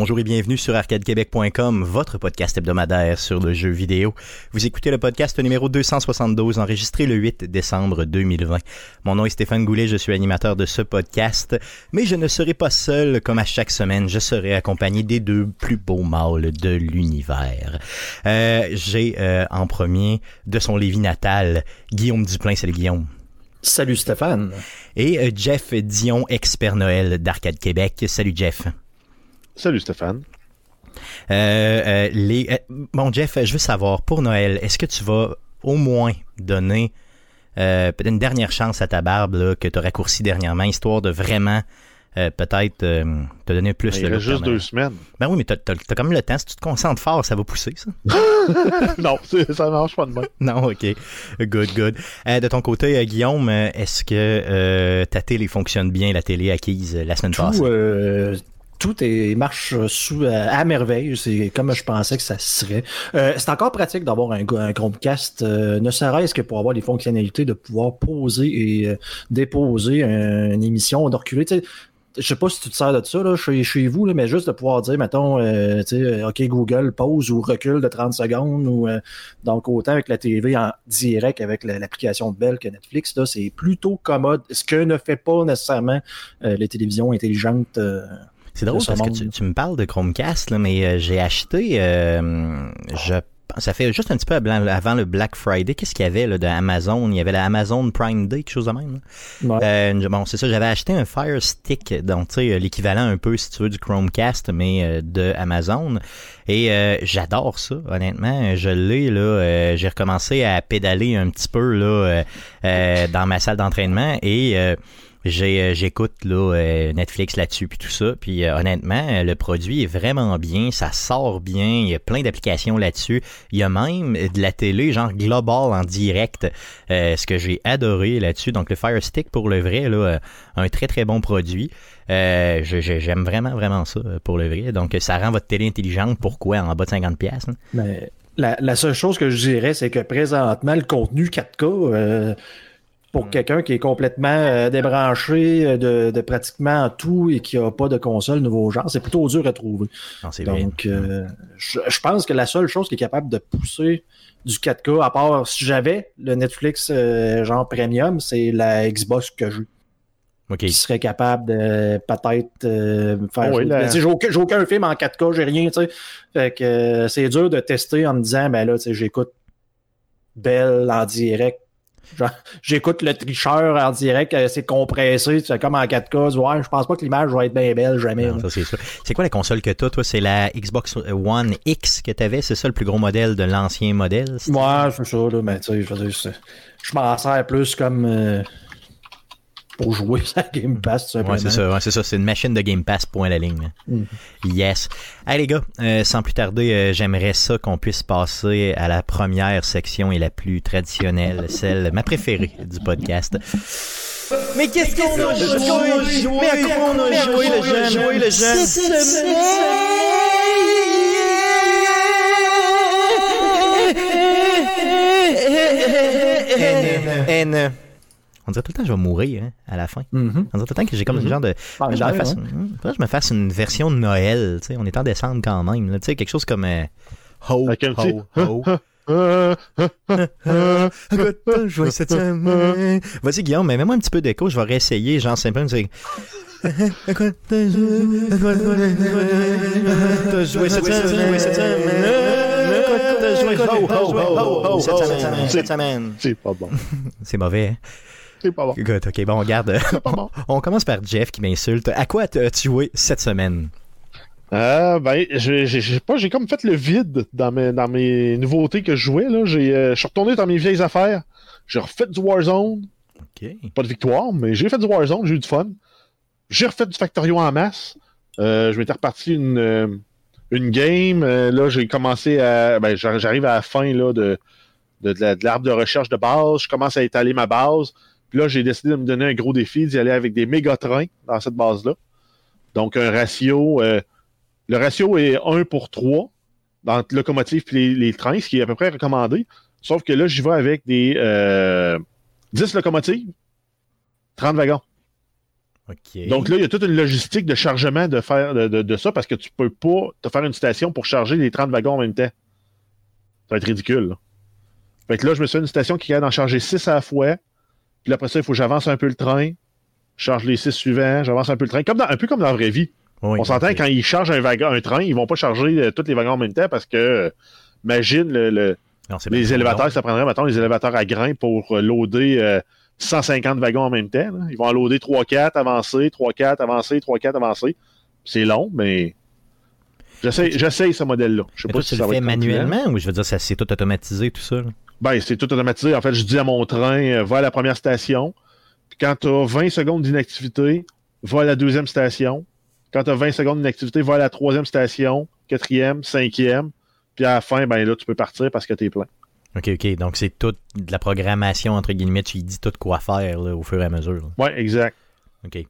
Bonjour et bienvenue sur arcadequebec.com, votre podcast hebdomadaire sur le jeu vidéo. Vous écoutez le podcast numéro 272 enregistré le 8 décembre 2020. Mon nom est Stéphane Goulet, je suis animateur de ce podcast, mais je ne serai pas seul comme à chaque semaine, je serai accompagné des deux plus beaux mâles de l'univers. Euh, J'ai euh, en premier de son Lévis natal, Guillaume Duplain, salut Guillaume. Salut Stéphane. Et euh, Jeff Dion, expert Noël d'Arcade Québec. Salut Jeff. Salut Stéphane. Euh, euh, les, euh, bon, Jeff, je veux savoir, pour Noël, est-ce que tu vas au moins donner euh, peut-être une dernière chance à ta barbe là, que tu as raccourci dernièrement, histoire de vraiment euh, peut-être euh, te donner plus Ben, il le reste look juste deux semaines. Ben oui, mais t'as as, quand même le temps. Si tu te concentres fort, ça va pousser, ça. non, c'est- ça marche pas de même. non, ok. Good, good. Euh, de ton côté, euh, Guillaume, est-ce que euh, ta télé fonctionne bien, la télé acquise euh, la semaine passée? Tout, euh, tout est, marche sous, euh, à merveille. C'est comme je pensais que ça serait. Euh, c'est encore pratique d'avoir un, un Chromecast, euh, ne serait-ce que pour avoir les fonctionnalités de pouvoir poser et euh, déposer un- une émission, de reculer. Tu sais, je sais pas si tu te sers de ça là, chez, chez vous, là, mais juste de pouvoir dire, mettons, euh, sais, OK, Google, pause ou recule de 30 secondes. Ou, euh, donc, autant avec la TV en direct avec la- l'application Bell que Netflix, là, c'est plutôt commode. Ce que ne fait pas nécessairement euh, les télévisions intelligentes. C'est drôle parce que tu, tu me parles de Chromecast, là, mais euh, j'ai acheté, euh, je, ça fait juste un petit peu avant le Black Friday. Qu'est-ce qu'il y avait là, de Amazon? Il y avait la Amazon Prime Day, quelque chose de même. ouais. Euh, bon, c'est ça, j'avais acheté un Fire Stick, donc l'équivalent un peu, si tu veux, du Chromecast, mais euh, de Amazon. Et euh, j'adore ça, honnêtement. Je l'ai, là. euh, j'ai recommencé à pédaler un petit peu, là, euh, euh, dans ma salle d'entraînement et... euh, j'écoute là, euh, Netflix là-dessus puis tout ça. Puis euh, honnêtement, le produit est vraiment bien, ça sort bien, il y a plein d'applications là-dessus. Il y a même de la télé, genre global en direct, ce que j'ai adoré là-dessus. Donc le Fire Stick pour le vrai, là, un très très bon produit. J'aime vraiment vraiment ça pour le vrai. Donc ça rend votre télé intelligente. Pourquoi? En bas de 50 pièces Mais la, la seule chose que je dirais, c'est que présentement, le contenu 4K, euh, pour quelqu'un qui est complètement euh, débranché euh, de, de pratiquement tout et qui n'a pas de console nouveau genre, c'est plutôt dur à trouver. Non, c'est vrai. Donc, euh, je, je pense que la seule chose qui est capable de pousser du 4K, à part si j'avais le Netflix euh, genre premium, c'est la Xbox que j'ai. Ok. Qui serait capable de peut-être euh, faire. Oh oui, la- J'ai aucun, j'ai aucun film en 4K, j'ai rien, tu sais. Fait que euh, c'est dur de tester en me disant, ben là, tu sais, j'écoute Belle en direct. J'écoute le tricheur en direct, euh, c'est compressé, tu fais comme en 4K. tu vois, Ouais, je pense pas que l'image va être bien belle jamais. C'est. C'est quoi la console que t'as, toi? C'est la Xbox One X que t'avais? C'est ça le plus gros modèle de l'ancien modèle? c'est- Ouais, c'est ça, là, mais tu sais, je veux dire, c'est- je m'en sers plus comme euh, pour jouer la Game Pass. Ouais, c'est ça, ouais, c'est ça. C'est une machine de Game Pass, point la ligne. Mhm. Yes. Allez, les gars, euh, sans plus tarder, euh, j'aimerais ça qu'on puisse passer à la première section et la plus traditionnelle, celle, ma préférée du podcast. Mais qu'est-ce qu'on a joué? Mais à quoi on a joué, le jeune? le jeune? N. On dirait tout le temps que je vais mourir hein, à la fin. Mhm. On dirait tout le temps que j'ai comme le genre de. Ah, je me fasse hein. que je me fasse une version de Noël. tu sais, On est en décembre quand même. là, tu sais, quelque chose comme. euh, Ho, Avec petit- ho, ho. Écoute, t'as joué cette semaine. Vas-y, Guillaume, mais mets-moi un petit peu d'écho. Je vais réessayer. Genre, simplement, semaine. c'est pas bon. C'est mauvais, hein? C'est pas bon. Écoute, ok, bon, pas bon. On commence par Jeff qui m'insulte. À quoi as-tu joué cette semaine? Euh, ben, j'ai pas, j'ai comme fait le vide dans mes, dans mes nouveautés que je jouais. Là. J'ai, euh, je suis retourné dans mes vieilles affaires. J'ai refait du Warzone. Ok. Pas de victoire, mais j'ai fait du Warzone, j'ai eu du fun. J'ai refait du Factorio en masse. Euh, je m'étais reparti une, une game. Euh, là, j'ai commencé à. Ben, j'ar- j'arrive à la fin là, de, de, de la- de l'arbre de recherche de base. Je commence à étaler ma base. Puis là, j'ai décidé de me donner un gros défi, d'y aller avec des méga trains dans cette base-là. Donc, un ratio. euh, le ratio est 1 pour 3 dans le locomotive et les, les trains, ce qui est à peu près recommandé. Sauf que là, j'y vais avec des euh, 10 locomotives, 30 wagons. OK. Donc là, il y a toute une logistique de chargement de faire de, de- de ça parce que tu peux pas te faire une station pour charger les 30 wagons en même temps. Ça va être ridicule. là. Fait que là, je me suis fait une station qui est d'en charger 6 à la fois. Puis après ça, il faut que j'avance un peu le train. Je charge les 6 suivants, j'avance un peu le train. Comme dans- un peu comme dans la vraie vie. Oui, On s'entend quand ils chargent un wagon, un train, ils vont pas charger euh, tous les wagons en même temps parce que euh, imagine le- le, Non, c'est les élévateurs, long. ça prendrait, mettons, les élévateurs à grains pour euh, loader euh, 150 wagons en même temps. là. Ils vont en loader 3-4, avancer, 3-4, avancer, 3-4, avancer. C'est long, mais j'essaie j'essaie ce modèle-là. Je sais Mais pas toi, si tu ça le va fais manuellement ou je veux dire, ça c'est tout automatisé, tout ça? là? Ben, c'est tout automatisé. En fait, je dis à mon train, euh, va à la première station. Puis quand tu as 20 secondes d'inactivité, va à la deuxième station. Quand tu as 20 secondes d'inactivité, va à la troisième station, quatrième, cinquième. Puis à la fin, ben là, tu peux partir parce que tu es plein. OK, OK. Donc, c'est toute de la programmation, entre guillemets. Tu dis tout quoi faire là, au fur et à mesure. Ouais, exact. OK.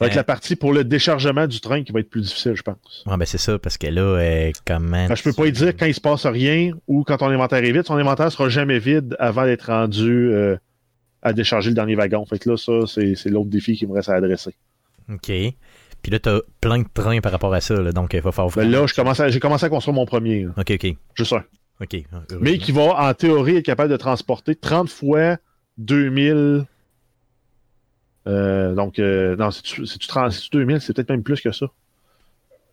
Avec Euh, la partie pour le déchargement du train qui va être plus difficile, je pense. Ouais, ben c'est ça, parce que là, euh, comment. Ben, je peux pas y dire quand il se passe rien ou quand ton inventaire est vide. Son inventaire sera jamais vide avant d'être rendu euh, à décharger le dernier wagon. Fait que là, ça, c'est l'autre défi qui me reste à adresser. OK. Puis là, t'as plein de trains par rapport à ça, là, donc il va falloir. Ben, là, j'ai commencé à construire mon premier. là. OK, OK. Juste un. OK. Mais qui va, en théorie, être capable de transporter 30 fois 2000. Euh, donc, euh, non, c'est-tu c'est-tu 30 c'est-tu 2000, c'est peut-être même plus que ça.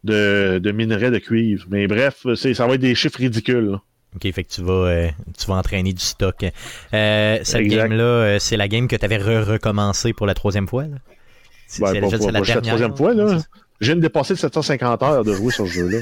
De, de minerais de cuivre. Mais bref, c'est- ça va être des chiffres ridicules. là. OK, fait que tu vas, euh, tu vas entraîner du stock. Euh, cette Exact. game-là, c'est la game que tu avais re-recommencé pour la troisième fois? Là? C'est Ben, c'est pas- déjà- pas- c'est la pas troisième fois, là. c'est. Je viens de dépasser de 750 heures de jouer sur ce jeu-là.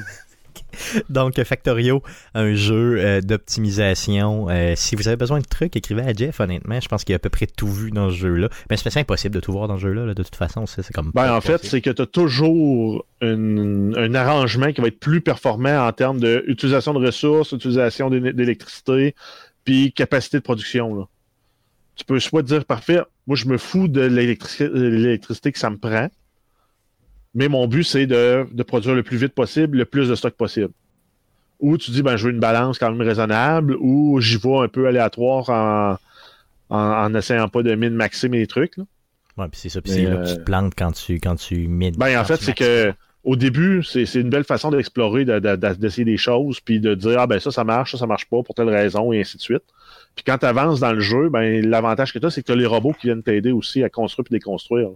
Donc, Factorio, un jeu euh, d'optimisation. Euh, si vous avez besoin de trucs, écrivez à Jeff, honnêtement. Je pense qu'il a à peu près tout vu dans ce jeu-là. Mais c'est impossible de tout voir dans ce jeu-là, là, de toute façon. C'est comme. Ben, en fait, c'est que tu as toujours une- un arrangement qui va être plus performant en termes d'utilisation de ressources, utilisation d'é- d'électricité, puis capacité de production. là. Tu peux soit dire, parfait, moi je me fous de l'électricité que ça me prend, mais mon but c'est de, de produire le plus vite possible, le plus de stock possible. Ou tu dis, ben, je veux une balance quand même raisonnable, ou j'y vais un peu aléatoire en, en, en essayant pas de min-maxer mes trucs. là. Ouais, puis c'est ça. Puis c'est là que tu euh, te plantes quand tu, quand tu mets. Ben, en fait, c'est que au début, c'est une belle façon d'explorer, de- de- de- d'essayer des choses, puis de dire ah ben ça, ça marche, ça, ça marche pas pour telle raison, et ainsi de suite. Puis quand tu avances dans le jeu, ben l'avantage que tu as, c'est que tu as les robots qui viennent t'aider aussi à construire et déconstruire.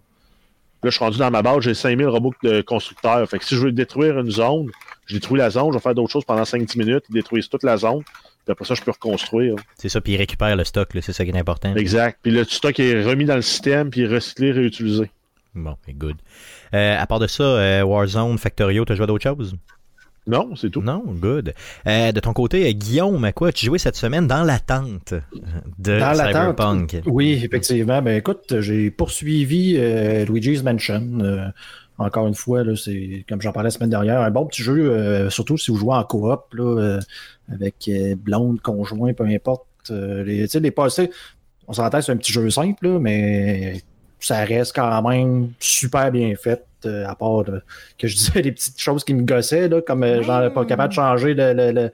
Là, je suis rendu dans ma base, j'ai 5000 robots de constructeurs. Fait que si je veux détruire une zone, je détruis la zone, je vais faire d'autres choses pendant 5-10 minutes, ils détruisent toute la zone, puis après ça, je peux reconstruire. C'est ça, puis il récupère le stock, c'est ça qui est important. Exact. Puis le stock est remis dans le système, puis recyclé, réutilisé. Bon, good. Euh, à part de ça, euh, Warzone, Factorio, t'as joué à d'autres choses? Non, c'est tout. Non, good. Euh, de ton côté, euh, Guillaume, à quoi tu jouais cette semaine dans l'attente de Dans. Cyberpunk? Oui, effectivement. Ben écoute, j'ai poursuivi euh, Luigi's Mansion. Euh, encore une fois, là, c'est comme j'en parlais la semaine dernière, un bon petit jeu, euh, surtout si vous jouez en coop, là, euh, avec euh, blonde, conjoint, peu importe. Euh, les, tu sais, les passés, on s'entend, c'est un petit jeu simple, là, mais ça reste quand même super bien fait. euh, à part de- que je disais des petites choses qui me gossaient, là, comme euh, genre pas capable de changer le, le-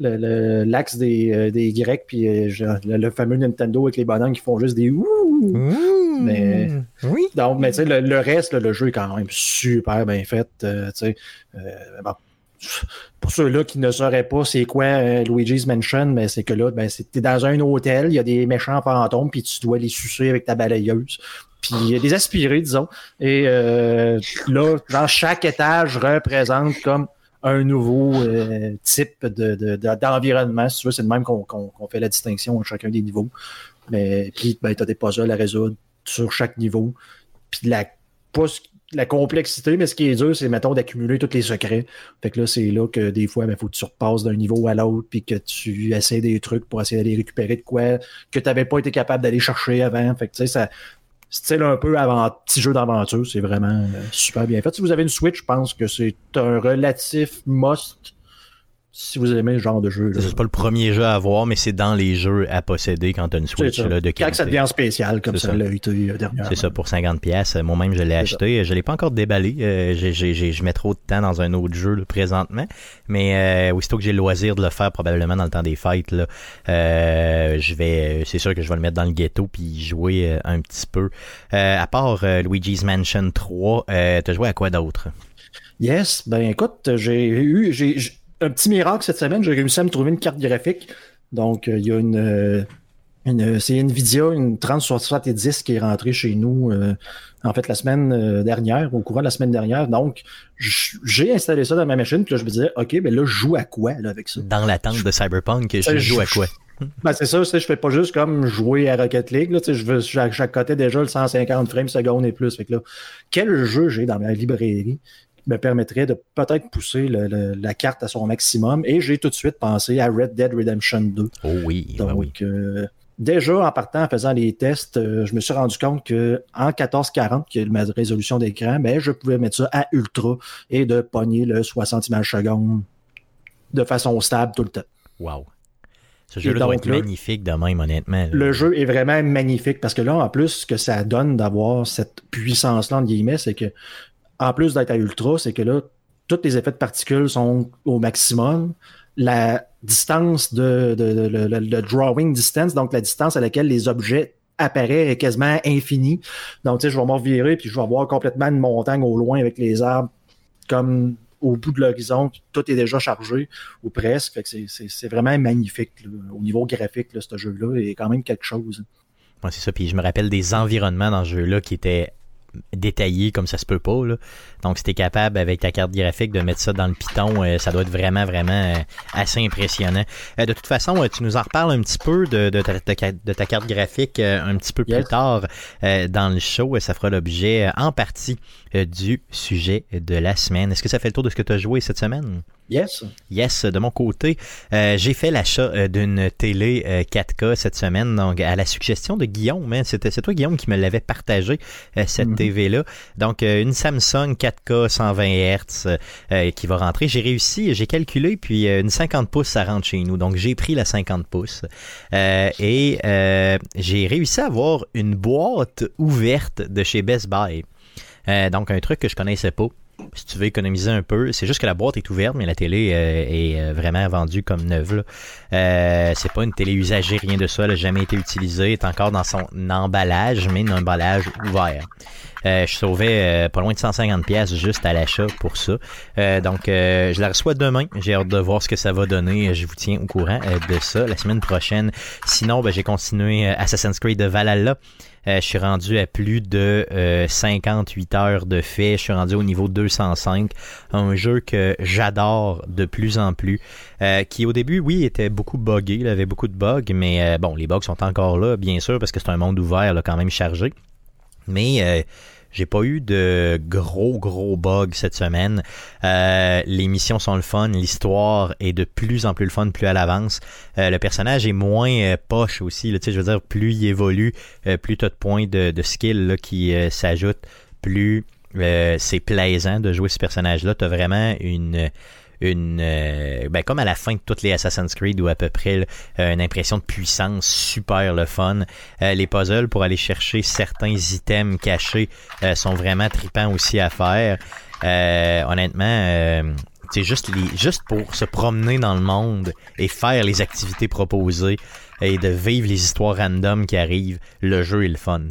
le- l'axe des, euh, des Grecs, puis euh, le, le fameux Nintendo avec les bonhommes qui font juste des ouh. Mmh, Mais- Oui. Donc, mais tu sais, le, le reste, là, le jeu est quand même super bien fait. euh, euh, bon, pour ceux-là qui ne sauraient pas c'est quoi euh, Luigi's Mansion, mais c'est que là, ben, c'est- t'es dans un hôtel, il y a des méchants fantômes, puis tu dois les sucer avec ta balayeuse. Puis des aspirés, disons. Et euh, là, dans chaque étage représente comme un nouveau euh, type de, de- d'environnement. Si tu veux, c'est de même qu'on, fait la distinction entre chacun des niveaux. Mais puis, ben, tu as des puzzles à résoudre sur chaque niveau. Puis la, pas la complexité, mais ce qui est dur, c'est, mettons, d'accumuler tous les secrets. Fait que là, c'est là que des fois, il ben, faut que tu repasses d'un niveau à l'autre, puis que tu essaies des trucs pour essayer d'aller récupérer de quoi que tu n'avais pas été capable d'aller chercher avant. Fait que, tu sais, ça style un peu avant, petit jeu d'aventure, c'est vraiment euh, super bien fait. Si vous avez une Switch, je pense que c'est un relatif must. Si vous aimez ce genre de jeu. là. C'est pas le premier jeu à avoir, mais c'est dans les jeux à posséder quand t'as une C'est Switch ça. là, de Quand ça qualité. devient spécial, comme ça ça. l'a été euh, dernièrement. C'est ça, pour 50 pièces. Moi-même, je l'ai acheté. Je l'ai pas encore déballé. Euh, j'ai- j'ai- j'ai- je mets trop de temps dans un autre jeu là, présentement. Mais euh, aussitôt que j'ai le loisir de le faire, probablement dans le temps des fêtes, là, euh, je vais, c'est sûr que je vais le mettre dans le ghetto puis y jouer euh, un petit peu. Euh, à part euh, Luigi's Mansion 3, euh, t'as joué à quoi d'autre? Yes, ben écoute, j'ai eu j'ai- un petit miracle cette semaine, j'ai réussi à me trouver une carte graphique. Donc, euh, il y a une, euh, une c'est Nvidia, une 3070 qui est rentrée chez nous euh, en fait la semaine euh, dernière, au courant de la semaine dernière. Donc, j'ai installé ça dans ma machine, puis là, je me disais, OK, ben là, je joue à quoi là, avec ça? Dans l'attente de Cyberpunk, je Euh, joue à quoi? Ben, c'est ça, je fais pas juste comme jouer à Rocket League. Là, tu sais, je veux chaque, chaque côté déjà le 150 frames secondes et plus. Fait que là, quel jeu j'ai dans ma librairie me permettrait de peut-être pousser le- le- la carte à son maximum? Et j'ai tout de suite pensé à Red Dead Redemption 2. Oh oui, Donc, ben oui. euh, déjà en partant, en faisant les tests, euh, je me suis rendu compte que en 1440, qui est ma résolution d'écran, ben, je pouvais mettre ça à ultra et de pogner le 60 images secondes de façon stable tout le temps. Wow. Ce jeu-là donc doit être magnifique de même, honnêtement. là. Le jeu est vraiment magnifique parce que là, en plus, ce que ça donne d'avoir cette puissance-là, entre guillemets, c'est que, en plus d'être à ultra, c'est que là, tous les effets de particules sont au maximum. La distance de, le, drawing distance, donc la distance à laquelle les objets apparaissent est quasiment infinie. Donc, tu sais, je vais m'en virer puis je vais voir complètement une montagne au loin avec les arbres comme au bout de l'horizon, tout est déjà chargé ou presque. C'est- vraiment magnifique au niveau graphique, ce jeu-là. Est quand même quelque chose. Ouais, c'est ça. Puis je me rappelle des environnements dans ce jeu-là qui étaient détaillés comme ça se peut pas. Là. Donc, si t'es capable avec ta carte graphique de mettre ça dans le Python, euh, ça doit être vraiment, vraiment euh, assez impressionnant. Euh, de toute façon, tu nous en reparles un petit peu de, de, ta, de- de ta carte graphique un petit peu plus tard dans le show. Ça fera l'objet en partie du sujet de la semaine. Est-ce que ça fait le tour de ce que tu as joué cette semaine? Yes. Yes, de mon côté, euh, j'ai fait l'achat euh, d'une télé euh, 4K cette semaine, donc à la suggestion de Guillaume. hein. C'était c'est toi Guillaume qui me l'avait partagé euh, cette Mhm. TV là. Donc euh, une Samsung 4K 120 Hz euh, qui va rentrer. J'ai réussi, j'ai calculé, puis euh, une 50 pouces ça rentre chez nous. Donc j'ai pris la 50 pouces Euh, et euh, j'ai réussi à avoir une boîte ouverte de chez Best Buy. Euh, donc un truc que je connaissais pas. Si tu veux économiser un peu, c'est juste que la boîte est ouverte, mais la télé euh, est euh, vraiment vendue comme neuve. Euh, c'est pas une télé usagée, rien de ça, elle n'a jamais été utilisée, elle est encore dans son emballage, mais un emballage ouvert. Euh, je sauvais euh, pas loin de 150 pièces juste à l'achat pour ça. Euh, donc, euh, je la reçois demain. J'ai hâte de voir ce que ça va donner. Je vous tiens au courant euh, de ça la semaine prochaine. Sinon, ben, j'ai continué euh, Assassin's Creed de Valhalla. Euh, je suis rendu à plus de euh, 58 heures de fait. Je suis rendu au niveau 205. Un jeu que j'adore de plus en plus. Euh, qui au début, oui, était beaucoup buggé. Il avait beaucoup de bugs. Mais euh, bon, les bugs sont encore là, bien sûr, parce que c'est un monde ouvert, là, quand même chargé. Mais euh, j'ai pas eu de gros gros bugs cette semaine. Euh, les missions sont le fun, l'histoire est de plus en plus le fun plus elle avance. Euh, le personnage est moins euh, poche aussi. Là, je veux dire, plus il évolue, plus tu as de points de, de skill là, qui s'ajoutent, plus c'est plaisant de jouer ce personnage-là. Tu as vraiment une une euh, ben comme à la fin de toutes les Assassin's Creed ou à peu près euh, une impression de puissance super le fun. Euh, les puzzles pour aller chercher certains items cachés sont vraiment tripants aussi à faire. Honnêtement, c'est juste juste pour se promener dans le monde et faire les activités proposées et de vivre les histoires random qui arrivent, le jeu est le fun.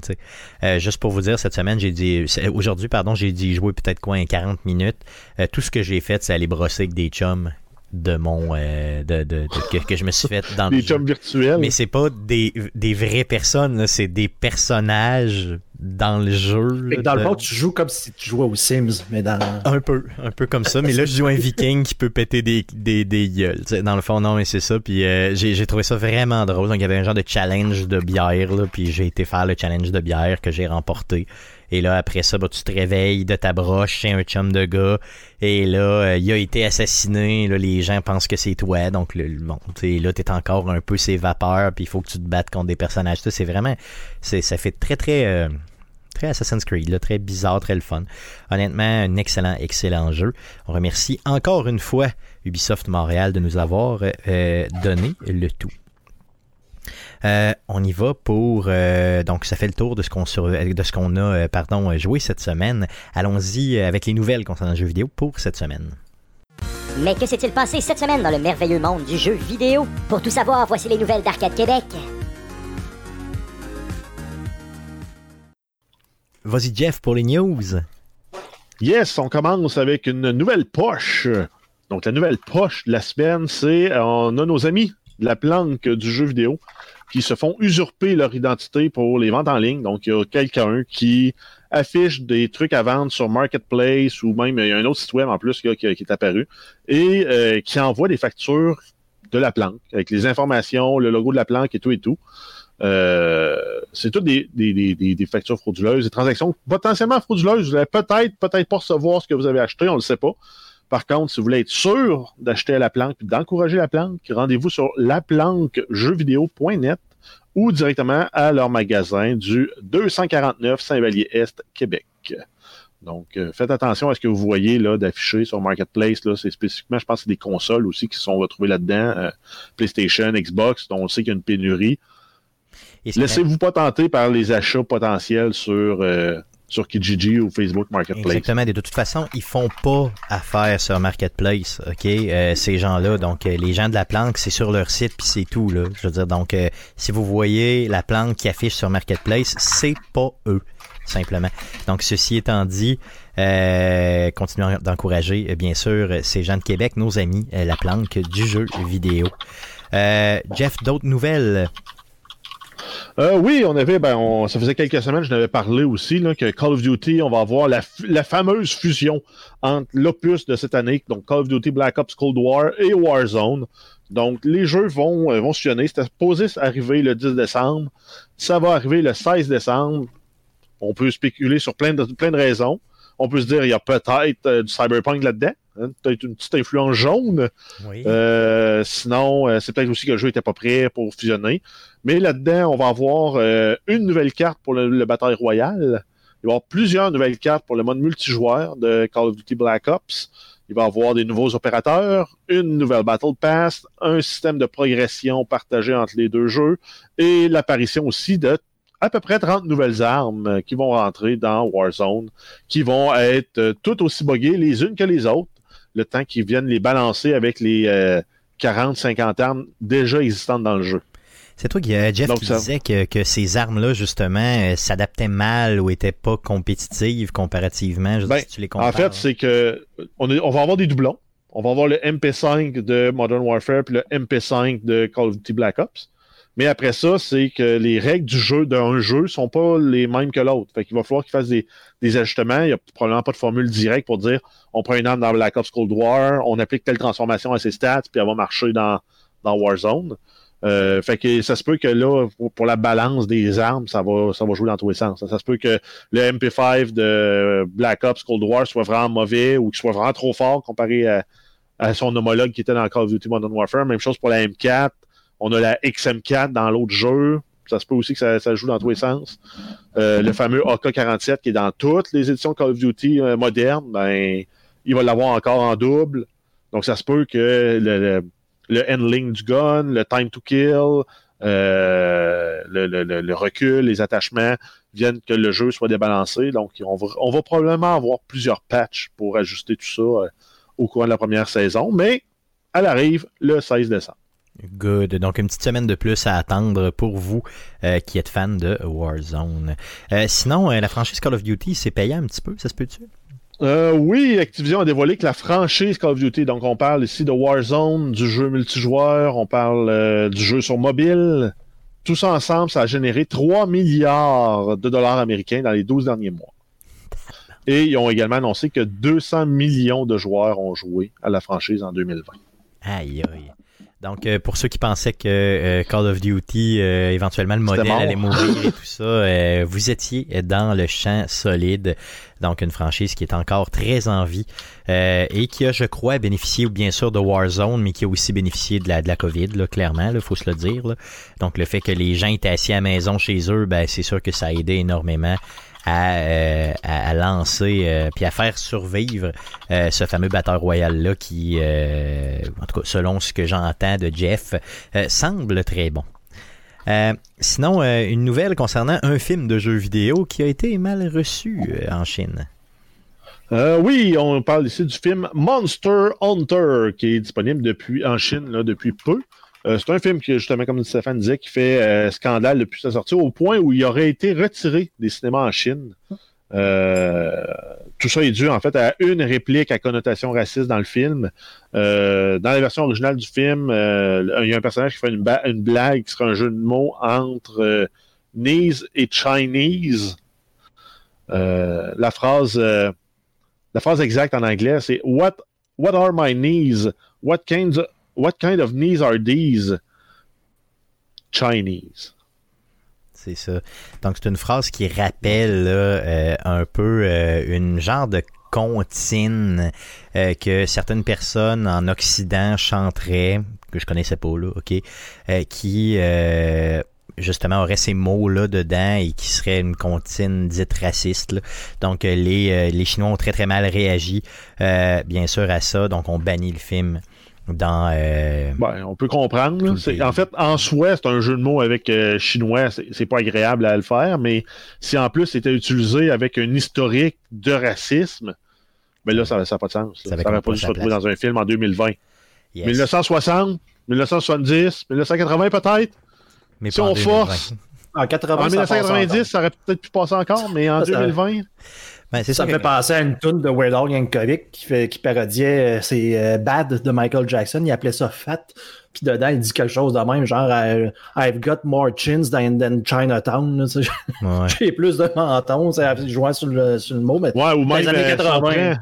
Euh, juste pour vous dire, cette semaine, j'ai dit aujourd'hui, pardon, j'ai dit jouer peut-être quoi, un 40 minutes. Euh, tout ce que j'ai fait, c'est aller brosser avec des chums de mon euh, de, de- de- que, que je me suis fait dans le Des jeu. chums virtuels. Mais c'est pas des, des vraies personnes, c'est des personnages dans le jeu. Dans le fond, tu joues comme si tu jouais aux Sims, mais dans. un peu, un peu comme ça. Mais là, je joue un viking qui peut péter des, des, des gueules. tu sais. Dans le fond, non, mais c'est ça. Puis euh, j'ai j'ai trouvé ça vraiment drôle. Donc, il y avait un genre de challenge de bière. Là, puis j'ai été faire le challenge de bière que j'ai remporté. Et là, après ça, bah, tu te réveilles de ta broche chez un chum de gars. Et là, euh, il a été assassiné. Là, les gens pensent que c'est toi. Donc, le, bon, là, t'es encore un peu ses vapeurs. Puis il faut que tu te battes contre des personnages. C'est vraiment... Ça fait très, très... euh, Très Assassin's Creed, très bizarre, très le fun. Honnêtement, un excellent, excellent jeu. On remercie encore une fois Ubisoft Montréal de nous avoir donné le tout. On y va pour donc ça fait le tour de ce qu'on de ce qu'on a pardon joué cette semaine. Allons-y avec les nouvelles concernant le jeu vidéo pour cette semaine. Mais que s'est-il passé cette semaine dans le merveilleux monde du jeu vidéo? Pour tout savoir, voici les nouvelles d'Arcade Québec. Vas-y Jeff pour les news. Yes, on commence avec une nouvelle poche. Donc la nouvelle poche de la semaine, c'est on a nos amis de la planque du jeu vidéo qui se font usurper leur identité pour les ventes en ligne. Donc il y a quelqu'un qui affiche des trucs à vendre sur Marketplace ou même il y a un autre site web en plus qui, est apparu et euh, qui envoie des factures de la planque avec les informations, le logo de la planque et tout et tout. Euh, c'est toutes des, factures frauduleuses, des transactions potentiellement frauduleuses. Vous allez peut-être, peut-être pas recevoir ce que vous avez acheté, on ne le sait pas. Par contre, si vous voulez être sûr d'acheter à la planque et d'encourager la planque, rendez-vous sur laplanquejeuxvideo.net ou directement à leur magasin du 249 Saint-Vallier-Est, Québec. Donc, euh, faites attention à ce que vous voyez là d'afficher sur Marketplace. Là, c'est spécifiquement, je pense, c'est des consoles aussi qui sont retrouvées là-dedans. Euh, PlayStation, Xbox, dont on sait qu'il y a une pénurie. Laissez-vous pas tenter par les achats potentiels sur euh, sur Kijiji ou Facebook Marketplace. Exactement. De toute façon, ils font pas affaire sur Marketplace, ok, euh, ces gens-là. Donc, euh, les gens de la planque, c'est sur leur site puis c'est tout là. Je veux dire, donc, euh, si vous voyez la planque qui affiche sur Marketplace, c'est pas eux, simplement. Donc, ceci étant dit, continuons d'encourager, bien sûr, ces gens de Québec, nos amis, la planque du jeu vidéo. Jeff, d'autres nouvelles? Euh, oui, on avait, ben, ça faisait quelques semaines, je n'avais parlé aussi, que Call of Duty, on va avoir la, fameuse fusion entre l'opus de cette année, donc Call of Duty Black Ops Cold War et Warzone. Donc, les jeux vont, euh, vont fusionner. C'était supposé arriver le 10 décembre. Ça va arriver le 16 décembre. On peut spéculer sur plein de, plein de raisons. On peut se dire, il y a peut-être euh, du cyberpunk là-dedans. Hein, peut-être une petite influence jaune. Euh, sinon, euh, c'est peut-être aussi que le jeu n'était pas prêt pour fusionner. Mais là-dedans, on va avoir euh, une nouvelle carte pour le, Bataille Royale. Il va y avoir plusieurs nouvelles cartes pour le mode multijoueur de Call of Duty Black Ops. Il va y avoir des nouveaux opérateurs, une nouvelle Battle Pass, un système de progression partagé entre les deux jeux et l'apparition aussi de à peu près 30 nouvelles armes qui vont rentrer dans Warzone, qui vont être toutes aussi buggées les unes que les autres le temps qu'ils viennent les balancer avec les 40-50 euh, armes déjà existantes dans le jeu. C'est toi, qui, Jeff, qui disais que, ces armes-là, justement, euh, s'adaptaient mal ou étaient pas compétitives comparativement. Ben, si tu les en fait, c'est que on, on, va avoir des doublons. On va avoir le MP5 de Modern Warfare puis le MP5 de Call of Duty Black Ops. Mais après ça, c'est que les règles du jeu d'un jeu sont pas les mêmes que l'autre. Fait qu'il va falloir qu'ils fassent des, ajustements. Il n'y a probablement pas de formule directe pour dire on prend une arme dans Black Ops Cold War, on applique telle transformation à ses stats, puis elle va marcher dans, dans Warzone. Euh, fait que ça se peut que là, pour, la balance des armes, ça va, ça va jouer dans tous les sens. Ça, se peut que le MP5 de Black Ops Cold War soit vraiment mauvais ou qu'il soit vraiment trop fort comparé à, à son homologue qui était dans Call of Duty Modern Warfare. Même chose pour la M4 on a la XM4 dans l'autre jeu. Ça se peut aussi que ça, joue dans tous les sens. Euh, le fameux AK-47 qui est dans toutes les éditions Call of Duty euh, modernes, ben, il va l'avoir encore en double. Donc, ça se peut que le, handling du gun, le time to kill, euh, le, recul, les attachements viennent que le jeu soit débalancé. Donc, on va, on va probablement avoir plusieurs patchs pour ajuster tout ça au cours de la première saison. Mais elle arrive le 16 décembre. Good. Donc, une petite semaine de plus à attendre pour vous euh, qui êtes fan de Warzone. Euh, sinon, euh, la franchise Call of Duty, c'est payant un petit peu, ça se peut-tu? oui, Activision a dévoilé que la franchise Call of Duty, donc on parle ici de Warzone, du jeu multijoueur, on parle du jeu sur mobile, tout ça ensemble, ça a généré 3 milliards de dollars américains dans les 12 derniers mois. Et ils ont également annoncé que 200 millions de joueurs ont joué à la franchise en 2020. Aïe aïe. Donc, euh, pour ceux qui pensaient que euh, Call of Duty, euh, éventuellement le modèle allait mourir et tout ça, vous étiez dans le champ solide. Donc, une franchise qui est encore très en vie et qui a, je crois, bénéficié bien sûr de Warzone, mais qui a aussi bénéficié de la, de la COVID, là, clairement, il faut se le dire. Donc, le fait que les gens étaient assis à la maison chez eux, ben, c'est sûr que ça a aidé énormément à, euh, à, lancer euh, puis à faire survivre euh, ce fameux batteur royal là qui, en tout cas selon ce que j'entends de Jeff, semble très bon. Sinon, une nouvelle concernant un film de jeu vidéo qui a été mal reçu en Chine. Oui, on parle ici du film Monster Hunter qui est disponible depuis en Chine depuis peu. Euh, c'est un film qui, justement, comme Stéphane disait, qui fait euh, scandale depuis sa sortie au point où il aurait été retiré des cinémas en Chine. Euh, tout ça est dû en fait à une réplique à connotation raciste dans le film. Dans la version originale du film, il y a un personnage qui fait une, blague qui sera un jeu de mots entre knees et Chinese. La phrase la phrase exacte en anglais, c'est What What are my knees? What kinds What kind of knees are these? Chinese? C'est ça. Donc, c'est une phrase qui rappelle là, euh, un peu euh, une genre de comptine euh, que certaines personnes en Occident chanteraient, que je connaissais pas là, ok, qui justement auraient ces mots-là dedans et qui serait une comptine dite raciste. là. Donc, les, les Chinois ont très très mal réagi, bien sûr, à ça. Donc, on bannit le film dans... euh, Ben, on peut comprendre. là. En fait, en soi, c'est un jeu de mots avec euh, chinois. C'est pas agréable à le faire, mais si en plus c'était utilisé avec un historique de racisme, ben là, ça n'a pas de sens. Ça là. Ça n'aurait pas dû se retrouver dans un film en 2020. yes. 1960, 1970, 1980 peut-être. Mais si pas en on 2020. force, En 80, En ça passe 1990, ça aurait peut-être pu passer encore, mais en Ça, ça- 2020, Ben, c'est Ça ça me fait penser à une tune de Weird Al Yankovic qui, fait, qui parodiait euh, c'est euh, Bad de Michael Jackson. Il appelait ça Fat. Puis dedans, il dit quelque chose de même, genre euh, I've got more chins than, than Chinatown. là, tu sais. Ouais. J'ai plus de mentons. C'est jouant sur le, sur le mot. Mais Ouais, ou Dans les même années euh, si 80.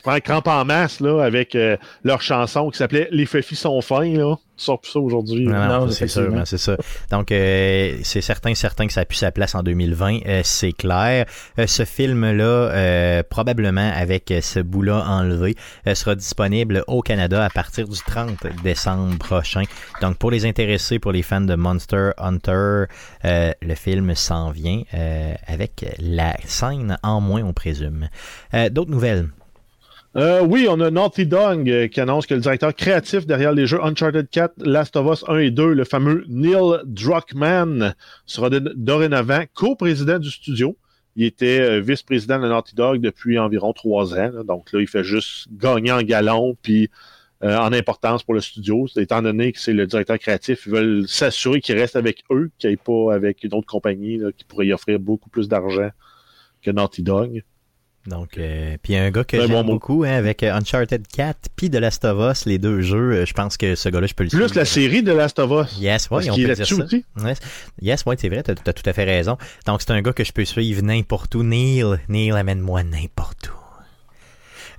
Tu prends Crampe en masse là, avec euh, leur chanson qui s'appelait Les Fefis sont fins. Là. Tu sors plus ça aujourd'hui. Non, non, Non, c'est sûr, ben, c'est ça. Donc, euh, c'est certain, certain que ça a pu sa place en 2020, euh, c'est clair. Euh, ce film-là, euh, probablement avec ce bout-là enlevé, euh, sera disponible au Canada à partir du 30 décembre prochain. Donc, pour les intéressés, pour les fans de Monster Hunter, euh, le film s'en vient euh, avec la scène en moins, on présume. Euh, D'autres nouvelles? Euh, oui, on a Naughty Dog euh, qui annonce que le directeur créatif derrière les jeux Uncharted 4, Last of Us 1 et 2, le fameux Neil Druckmann, sera dorénavant co-président du studio. Il était euh, vice-président de Naughty Dog depuis environ trois ans. donc là, il fait juste gagner en galon puis euh, en importance pour le studio. Étant donné que c'est le directeur créatif, ils veulent s'assurer qu'il reste avec eux, qu'il n'aille pas avec une autre compagnie qui pourrait y offrir beaucoup plus d'argent que Naughty Dog. Donc, euh, puis un gars que Un j'aime bon beaucoup, hein, avec euh, Uncharted 4 puis The Last of Us, les deux jeux, euh, je pense que ce gars-là, je peux le Plus la série de Last of Us. Yes, parce on peut dire ça. aussi. Yes, ouais, c'est vrai, t'as as tout à fait raison. Donc, c'est un gars que je peux suivre n'importe où. Neil, Neil, amène-moi n'importe où.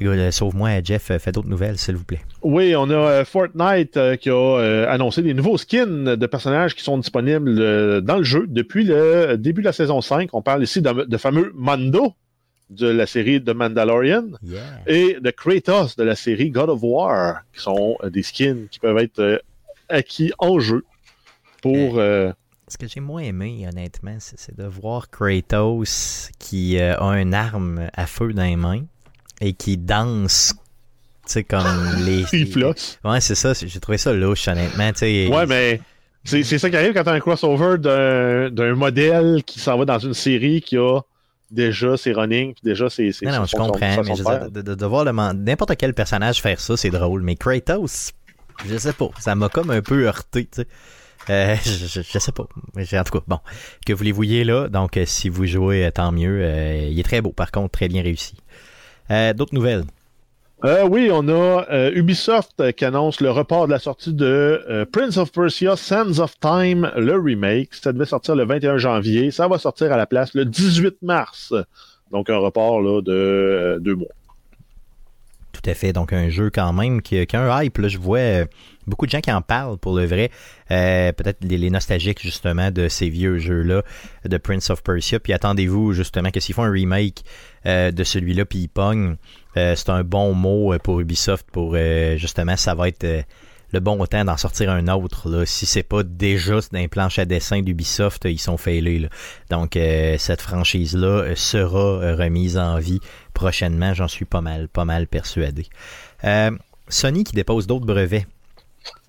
Euh, Sauve-moi, Jeff, fais d'autres nouvelles, s'il vous plaît. Oui, on a euh, Fortnite euh, qui a euh, annoncé des nouveaux skins de personnages qui sont disponibles dans le jeu depuis le début de la saison 5. On parle ici de, de fameux Mando de la série The Mandalorian Yeah. et de Kratos de la série God of War, qui sont euh, des skins qui peuvent être euh, acquis en jeu pour... euh, Ce que j'ai moins aimé, honnêtement, c'est de voir Kratos qui euh, a une arme à feu dans les mains et qui danse, tu sais, comme les... il. Ouais, c'est ça, j'ai trouvé ça louche, honnêtement. Ouais, mais c'est ça qui arrive quand tu as un crossover d'un d'un modèle qui s'en va dans une série qui a déjà ses running, puis déjà ses Non, non, je comprends, son- mais je dire, de, de, de voir n'importe quel personnage faire ça, c'est drôle. Mais Kratos, je sais pas, ça m'a comme un peu heurté, tu sais. Euh, je, je, je sais pas. En tout cas, bon, que voulez-vous y là. Donc, euh, si vous jouez, euh, tant mieux. Euh, il est très beau, par contre, très bien réussi. Euh, D'autres nouvelles? Euh, oui, on a euh, Ubisoft euh, qui annonce le report de la sortie de Prince of Persia Sands of Time, le remake. Ça devait sortir le 21 janvier. Ça va sortir à la place le 18 mars. Donc un report de deux mois. Tout à fait. Donc, un jeu quand même qui, qui a un hype. Là, je vois beaucoup de gens qui en parlent pour le vrai. Euh, Peut-être les, nostalgiques, justement, de ces vieux jeux-là, de Prince of Persia. Puis attendez-vous, justement, que s'ils font un remake de celui-là, puis ils pognent, euh, c'est un bon mot euh, pour Ubisoft pour, euh, justement, ça va être... euh, le bon temps d'en sortir un autre. Là. Si c'est pas déjà dans les planches à dessin d'Ubisoft, ils sont failés. Donc cette franchise-là sera remise en vie prochainement, j'en suis pas mal, pas mal persuadé. Sony qui dépose d'autres brevets.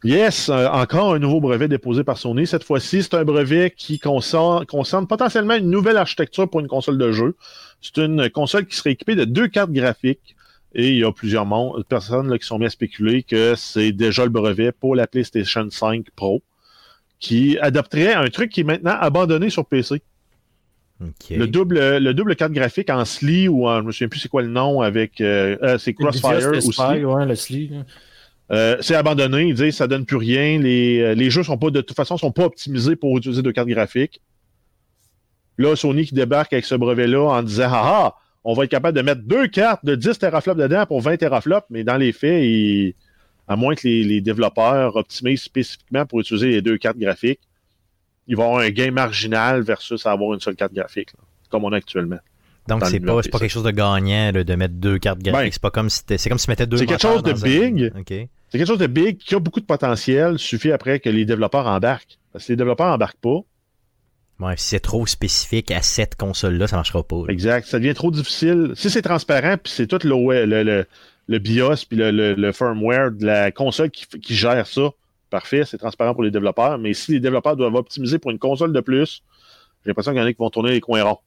Yes, encore un nouveau brevet déposé par Sony. Cette fois-ci, c'est un brevet qui concerne, concerne, potentiellement une nouvelle architecture pour une console de jeu. C'est une console qui serait équipée de deux cartes graphiques. Et il y a plusieurs personnes là, qui sont mis à spéculer que c'est déjà le brevet pour la PlayStation 5 Pro, qui adopterait un truc qui est maintenant abandonné sur PC. Le double le double carte graphique en SLI ou en je me souviens plus c'est quoi le nom avec euh, euh, c'est Crossfire aussi. Ouais, le SLI. Euh, c'est abandonné, ils disent ça donne plus rien. Les, les, jeux sont pas de toute façon sont pas optimisés pour utiliser deux cartes graphiques. Là, Sony qui débarque avec ce brevet-là en disant ah, ah on va être capable de mettre deux cartes de 10 teraflops dedans pour 20 teraflops, mais dans les faits, à moins que les, développeurs optimisent spécifiquement pour utiliser les deux cartes graphiques, il va avoir un gain marginal versus avoir une seule carte graphique, comme on a actuellement. Donc, c'est pas, pas quelque chose de gagnant de mettre deux cartes graphiques. Ben, c'est pas comme si c'est comme si tu mettais deux C'est quelque chose de big. C'est quelque chose de big qui a beaucoup de potentiel. Suffit après que les développeurs embarquent. Parce que les développeurs embarquent pas, Ouais, si c'est trop spécifique à cette console-là, ça marchera pas. Exact. Ça devient trop difficile. Si c'est transparent, puis c'est tout le, le, le, BIOS puis le, firmware de la console qui, gère ça, parfait, c'est transparent pour les développeurs. Mais si les développeurs doivent optimiser pour une console de plus, j'ai l'impression qu'il y en a qui vont tourner les coins ronds.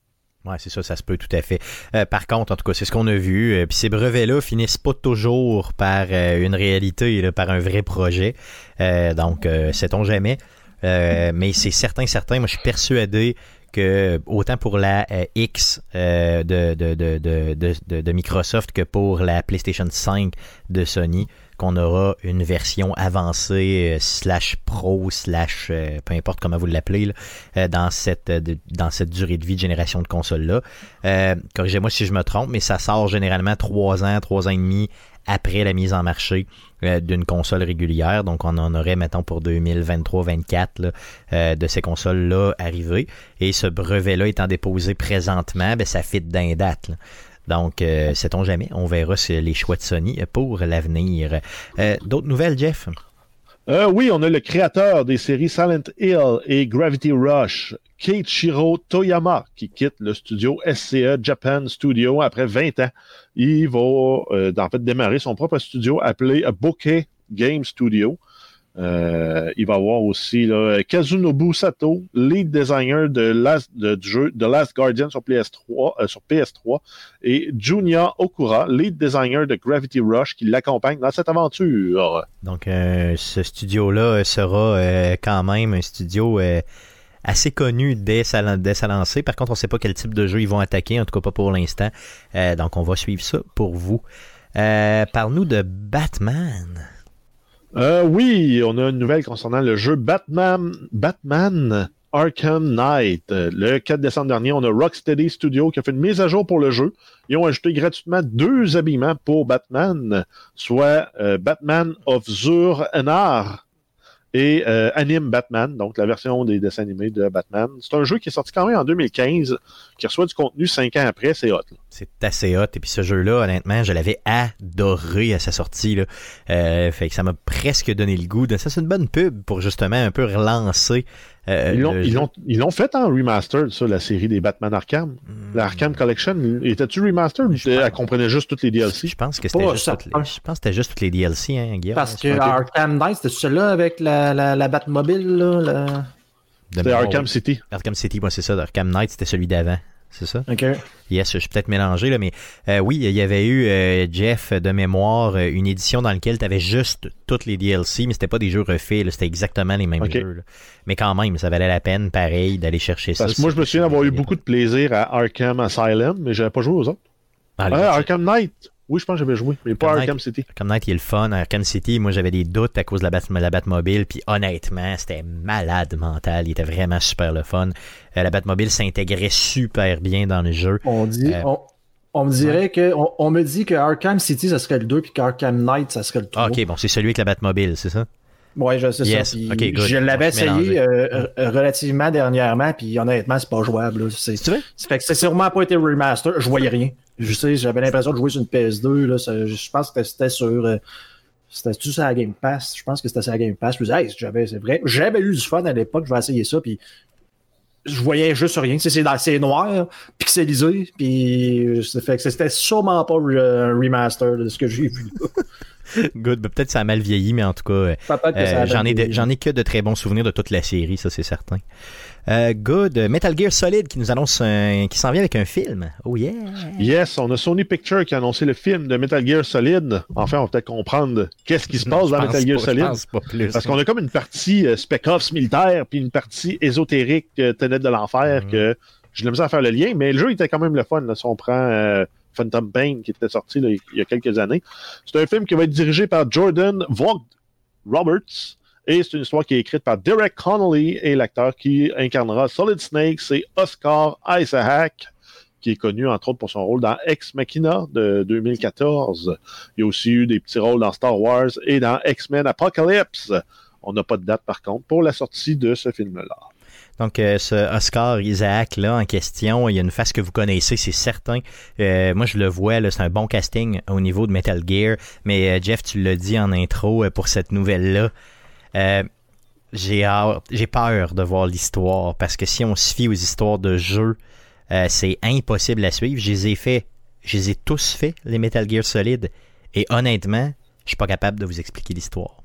Ouais, c'est ça, ça se peut tout à fait. Euh, par contre, en tout cas, c'est ce qu'on a vu. Euh, puis ces brevets-là finissent pas toujours par euh, une réalité, par un vrai projet. donc, sait-on jamais. Euh, mais c'est certain, certain. Moi, je suis persuadé que autant pour la euh, X euh, de, de, Microsoft que pour la PlayStation 5 de Sony, qu'on aura une version avancée slash pro slash peu importe comment vous l'appelez dans cette dans cette durée de vie de génération de console là. Corrigez-moi si je me trompe, mais ça sort généralement trois ans, trois ans et demi après la mise en marché euh, d'une console régulière. Donc, on en aurait, mettons, pour 2023-24 euh, de ces consoles-là arrivées. Et ce brevet-là étant déposé présentement, ben, ça fit d'un date. Donc, euh, sait-on jamais, on verra les choix de Sony pour l'avenir. D'autres nouvelles, Jeff? oui, on a le créateur des séries Silent Hill et Gravity Rush Keiichiro Toyama, qui quitte le studio SCE Japan Studio après 20 ans. Il va euh, en fait démarrer son propre studio appelé Bokeh Game Studio. Euh, il va avoir aussi là, Kazunobu Sato, lead designer de last, du jeu Last Guardian sur PS3, euh, sur PS3 et Junya Okura, lead designer de Gravity Rush, qui l'accompagne dans cette aventure. Donc, ce studio-là sera quand même un studio assez connu dès sa, dès sa lancée. Par contre, on ne sait pas quel type de jeu ils vont attaquer, en tout cas pas pour l'instant. Euh, donc, on va suivre ça pour vous. Euh, Parle-nous de Batman. Euh, oui, on a une nouvelle concernant le jeu Batman, Batman Arkham Knight. Le 4 décembre dernier, on a Rocksteady Studio qui a fait une mise à jour pour le jeu. Ils ont ajouté gratuitement deux habillements pour Batman, soit Batman of Zur Enar et euh, anime Batman, donc la version des dessins animés de Batman. C'est un jeu qui est sorti quand même en 2015, qui reçoit du contenu cinq ans après, c'est hot. C'est assez hot, et puis ce jeu-là, honnêtement, je l'avais adoré à sa sortie. Là. Euh, fait que ça m'a presque donné le goût. De... Ça, c'est une bonne pub pour justement un peu relancer euh, ils l'ont fait en remastered, ça, la série des Batman Arkham. La Arkham hmm. Collection, était-tu remastered ou elle comprenait juste toutes les DLC? Je pense que c'était juste, toutes les, je pense que juste toutes les DLC, hein, Guillaume. Parce que Arkham Knight, c'était celui-là avec la, la, la Batmobile, là. La... C'était Arkham City. Arkham City, moi, c'est ça. Arkham Knight, c'était celui d'avant c'est ça? OK. Yes, je suis peut-être mélangé, là, mais euh, oui, il y avait eu, euh, Jeff, de mémoire, euh, une édition dans laquelle tu avais juste toutes les DLC, mais c'était pas des jeux refaits, c'était exactement les mêmes jeux. Mais quand même, ça valait la peine, pareil, d'aller chercher ça. Parce que moi, je me souviens d'avoir eu beaucoup de plaisir à Arkham Asylum, mais j'avais pas joué aux autres. Ah, Arkham Knight! Oui, je pense que j'avais joué, mais pas Arkham City. Arkham Knight, il est le fun. Arkham City, moi, j'avais des doutes à cause de la, Bat la Batmobile, puis honnêtement, c'était malade mental. Il était vraiment super le fun. Euh, la Batmobile s'intégrait super bien dans le jeu. On dit... Euh, on... me dirait que on, me dit que Arkham City ça serait le 2 puis qu'Arkham Knight ça serait le 3. Ah, ok, bon, c'est celui avec la Batmobile, c'est ça? Oui, je sais ça. je l'avais essayé euh, relativement dernièrement, puis honnêtement, c'est pas jouable. C'est, fait que c'est sûrement pas été remaster. Je voyais rien. Je sais, j'avais l'impression de jouer sur une PS2. Là, je pense que c'était sur. Euh, C'était-tu sur la Game Pass? Je pense que c'était sur la Game Pass. Disais, hey, j'avais, c'est vrai. J'avais eu du fun à l'époque, je vais essayer ça, puis je voyais juste rien. C'est, c'est, c'est noir, pixelisé, puis ça fait que c'était sûrement pas un remaster de ce que j'ai vu. Good. Ben, peut-être que ça a mal vieilli, mais en tout cas, euh, j'en, ai de, j'en ai que de très bons souvenirs de toute la série, ça c'est certain. Euh, good. Metal Gear Solid qui nous annonce un, qui s'en vient avec un film. Oh yeah. Yes, on a Sony Pictures qui a annoncé le film de Metal Gear Solid. Enfin, on va peut-être comprendre qu'est-ce qui se passe dans Metal Gear Solid. Parce qu'on a comme une partie euh, spec ops militaire puis une partie ésotérique euh, de l'enfer mm. que je l'ai mis à faire le lien, mais le jeu était quand même le fun. Là, si on prend euh, Phantom Pain qui était sorti il y a quelques années. C'est un film qui va être dirigé par Jordan Vogt Roberts. Et c'est une histoire qui est écrite par Derek Connolly et l'acteur qui incarnera Solid Snake, c'est Oscar Isaac, qui est connu entre autres pour son rôle dans Ex Machina de 2014. Il a aussi eu des petits rôles dans Star Wars et dans X-Men Apocalypse. On n'a pas de date par contre pour la sortie de ce film-là. Donc, euh, ce Oscar Isaac là en question, il y a une face que vous connaissez, c'est certain. Euh, moi, je le vois, c'est un bon casting au niveau de Metal Gear. Mais euh, Jeff, tu l'as dit en intro pour cette nouvelle-là. j'ai peur de voir l'histoire parce que si on se fie aux histoires de jeux, c'est impossible à suivre. Je les ai fait, je tous fait, les Metal Gear Solid. Et honnêtement, je suis pas capable de vous expliquer l'histoire.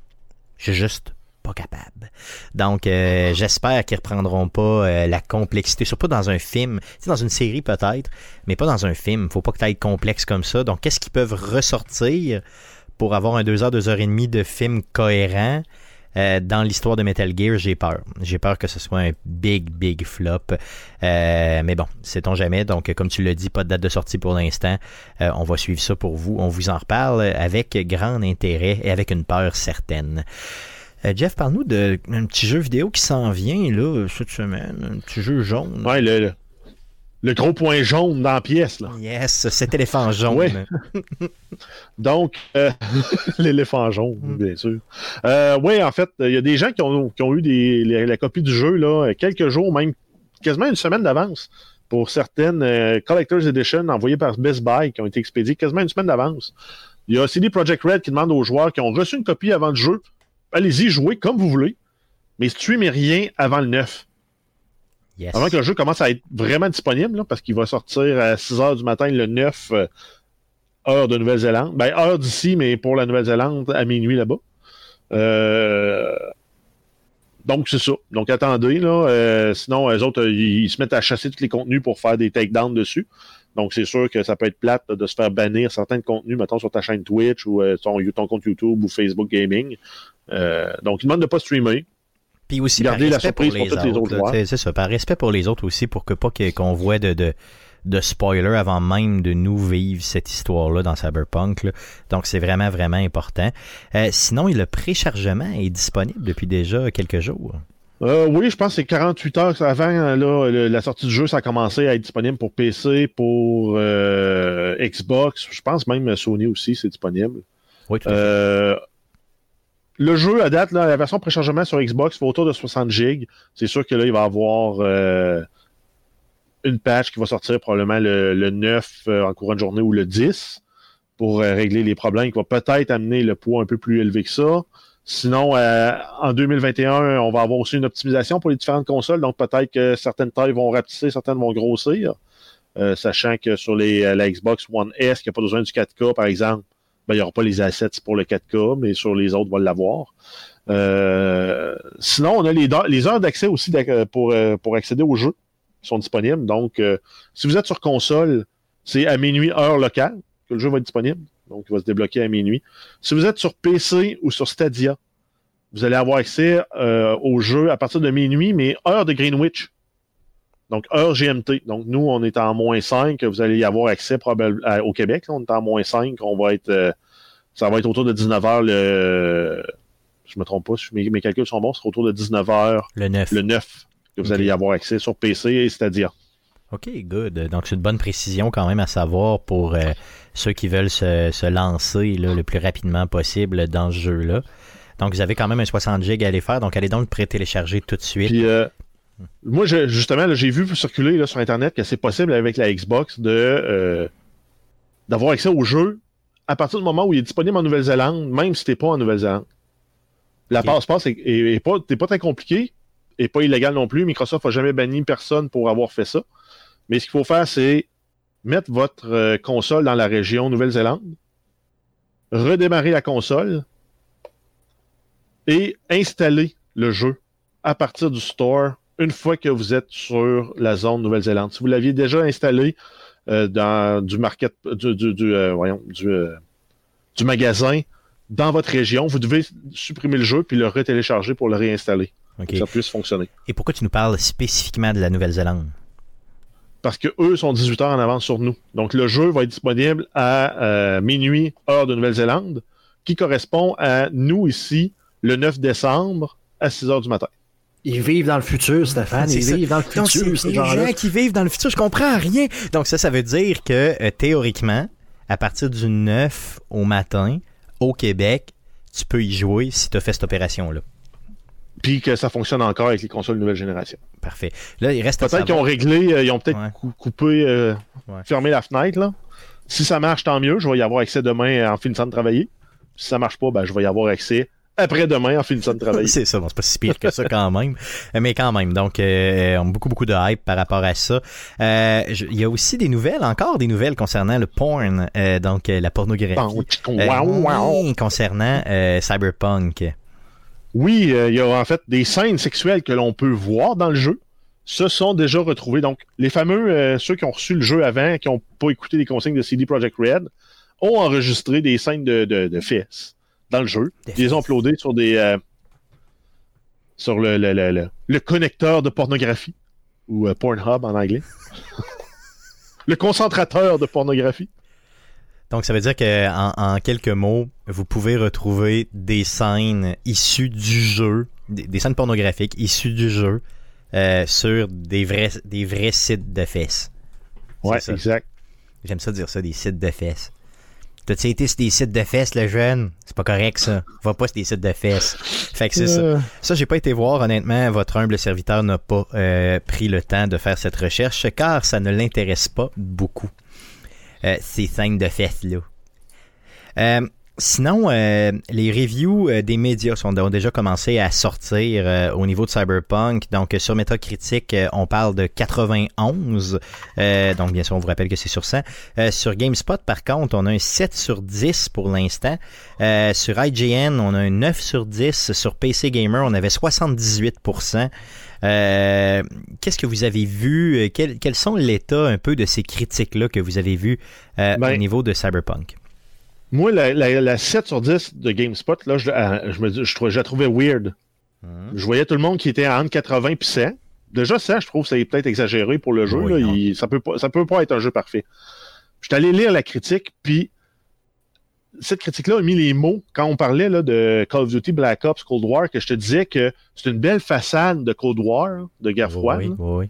Je juste pas capable. Donc, euh, j'espère qu'ils reprendront pas euh, la complexité, surtout dans un film. dans une série peut-être, mais pas dans un film. Faut pas que tu complexe comme ça. Donc, qu'est-ce qu'ils peuvent ressortir pour avoir un 2 heures, 2 heures et demie de film cohérent? Euh, dans l'histoire de Metal Gear, j'ai peur. J'ai peur que ce soit un big, big flop. mais bon, sait-on jamais. Donc, comme tu l'as dit, pas de date de sortie pour l'instant. on va suivre ça pour vous. On vous en reparle avec grand intérêt et avec une peur certaine. Euh, Jeff, parle-nous d'un petit jeu vidéo qui s'en vient là, cette semaine. Un petit jeu jaune. Ouais, le, le, gros point jaune dans la pièce. Là. Yes, cet éléphant jaune. Donc, euh, l'éléphant jaune, mm. bien sûr. Euh, oui, en fait, il y a des gens qui ont, qui ont eu des, la copie du jeu là, quelques jours, même quasiment une semaine d'avance pour certaines Collector's Edition envoyées par Best Buy qui ont été expédiées quasiment une semaine d'avance. Il y a CD Projekt Red qui demande aux joueurs qui ont reçu une copie avant le jeu allez-y, jouez comme vous voulez, mais streamez rien avant le 9. Avant que le jeu commence à être vraiment disponible, parce qu'il va sortir à 6 h du matin le 9, euh, heure de Nouvelle-Zélande. Ben, heure d'ici, mais pour la Nouvelle-Zélande, à minuit là-bas. Euh, donc, c'est ça. Donc, attendez, là. Euh, sinon, les autres, ils, se mettent à chasser tous les contenus pour faire des takedowns dessus. Donc, c'est sûr que ça peut être plate de se faire bannir certains contenus, mettons, sur ta chaîne Twitch ou ton, ton, compte YouTube ou Facebook Gaming. Euh, donc, il demande de ne pas streamer. Puis aussi, Garder la surprise pour, les autres. c'est ça, par respect pour les autres aussi, pour que pas qu'on voit de, de, de spoiler avant même de nous vivre cette histoire-là dans Cyberpunk. Donc, c'est vraiment, vraiment important. Euh, sinon, le préchargement est disponible depuis déjà quelques jours. Euh, oui, je pense que c'est 48 heures avant là, la sortie du jeu, ça a commencé à être disponible pour PC, pour Xbox. Je pense même Sony aussi, c'est disponible. Oui, tout à fait le jeu, à date, la version préchargement sur Xbox fait autour de 60 gigs. C'est sûr que là, il va y avoir euh, une patch qui va sortir probablement le, 9 euh, en courant de journée ou le 10 pour euh, régler les problèmes qui va peut-être amener le poids un peu plus élevé que ça. Sinon, en 2021, on va avoir aussi une optimisation pour les différentes consoles. Donc, peut-être que certaines tailles vont rapetisser, certaines vont grossir. sachant que sur les, la Xbox One S, qui n'a pas besoin du 4K, par exemple, ben, il n'y aura pas les assets pour le 4K, mais sur les autres, on va l'avoir. Euh, sinon, on a les, heures d'accès aussi pour, euh, accéder au jeu qui sont disponibles. Donc, euh, si vous êtes sur console, c'est à minuit heure locale que le jeu va être disponible. Donc, il va se débloquer à minuit. Si vous êtes sur PC ou sur Stadia, vous allez avoir accès au jeu à partir de minuit, mais heure de Greenwich. Donc, heure GMT. Donc, nous, on est en moins 5. Vous allez y avoir accès probablement au Québec. on est en moins 5. On va être, euh, ça va être autour de 19 h le, je me trompe pas, mes, mes calculs sont bons, c'est autour de 19 h le 9. Le 9 que vous allez y avoir accès sur PC et c'est-à-dire. OK, good. Donc, c'est une bonne précision quand même à savoir pour euh, ceux qui veulent se, lancer le plus rapidement possible dans ce jeu-là. Donc, vous avez quand même un 60 GB à aller faire. Donc, allez donc pré-télécharger tout de suite. Puis, euh, moi, justement, j'ai vu circuler sur Internet que c'est possible avec la Xbox de euh, d'avoir accès au jeu à partir du moment où il est disponible en Nouvelle-Zélande, même si tu n'es pas en Nouvelle-Zélande. La passe-passe est, est- est pas, pas très compliqué et pas illégal non plus. Microsoft n'a jamais banni personne pour avoir fait ça. Mais ce qu'il faut faire, c'est mettre votre euh, console dans la région Nouvelle-Zélande, redémarrer la console et installer le jeu à partir du store une fois que vous êtes sur la zone Nouvelle-Zélande. Si vous l'aviez déjà installé dans du magasin dans votre région, vous devez supprimer le jeu puis le retélécharger pour le réinstaller. OK. Pour que ça puisse fonctionner. Et pourquoi tu nous parles spécifiquement de la Nouvelle-Zélande? Parce que eux sont 18 heures en avance sur nous. Donc le jeu va être disponible à euh, minuit, heure de Nouvelle-Zélande, qui correspond à nous ici le 9 décembre à 6 heures du matin. Ils vivent dans le futur, Stéphane. Ils ça. vivent dans le Donc, futur, c'est ces des gens-là. gens qui vivent dans le futur. Je comprends rien. Donc, ça, ça veut dire que, euh, théoriquement, à partir du 9 au matin, au Québec, tu peux y jouer si tu as fait cette opération-là. Puis que ça fonctionne encore avec les consoles nouvelle génération. Parfait. Là, il reste à Peut-être qu'ils ont réglé, euh, ils ont peut-être Ouais. cou- coupé, euh, Ouais. fermé la fenêtre. Là. Si ça marche, tant mieux. Je vais y avoir accès demain en finissant de travailler. Si ça marche pas, ben, je vais y avoir accès après-demain en finissant de travailler. C'est ça, bon, c'est pas si pire que ça quand même. Euh, Mais quand même, donc, euh, on a beaucoup, beaucoup de hype par rapport à ça. Euh, Il y a aussi des nouvelles, encore des nouvelles concernant le porn, euh, donc la pornographie. Wow, wow. concernant Cyberpunk. Oui, euh, il y a en fait des scènes sexuelles que l'on peut voir dans le jeu. Se sont déjà retrouvées. Donc, les fameux, euh, ceux qui ont reçu le jeu avant, qui n'ont pas écouté les consignes de CD Projekt Red, ont enregistré des scènes de, de, de fesses dans le jeu. Des Ils les ont uploadées sur des euh, sur le, le, le, le- le connecteur de pornographie, ou euh, Pornhub en anglais. le concentrateur de pornographie. Donc, ça veut dire que en, en quelques mots, vous pouvez retrouver des scènes issues du jeu, des, des scènes pornographiques issues du jeu euh, sur des vrais, des vrais sites de fesses. Ouais, ça. exact. J'aime ça dire ça, des sites de fesses. T'as-tu été sur des sites de fesses, le jeune? C'est pas correct, ça. Va pas sur des sites de fesses. Fait que c'est ça. Euh, Ça, j'ai pas été voir, honnêtement. Votre humble serviteur n'a pas euh, pris le temps de faire cette recherche, car ça ne l'intéresse pas beaucoup. Euh, ces scènes de fesses-là. Euh, sinon, euh, les reviews euh, des médias sont, ont déjà commencé à sortir euh, au niveau de Cyberpunk. Donc, sur Metacritic, euh, on parle de 91. Euh, donc, bien sûr, on vous rappelle que c'est sur 100. Euh, sur GameSpot, par contre, on a un 7 sur 10 pour l'instant. Sur IGN, on a un 9 sur 10. Sur PC Gamer, on avait 78%. Euh, Qu'est-ce que vous avez vu? Euh, Quel, quels sont l'état un peu de ces critiques-là que vous avez vues euh, Ben, au niveau de Cyberpunk? Moi, la, la, la 7 sur 10 de GameSpot, là, je, je me dis- je, trouvais, je la trouvais weird. Mhm. Je voyais tout le monde qui était entre 80 et 100. Déjà, ça, je trouve que c'est peut-être exagéré pour le jeu. Oui, là. non. Il- ça peut pas, ça peut pas être un jeu parfait. Je suis allé lire la critique, puis cette critique-là a mis les mots quand on parlait là, de Call of Duty Black Ops Cold War, que je te disais que c'est une belle façade de Cold War, de guerre froide, Oui, oui, oui.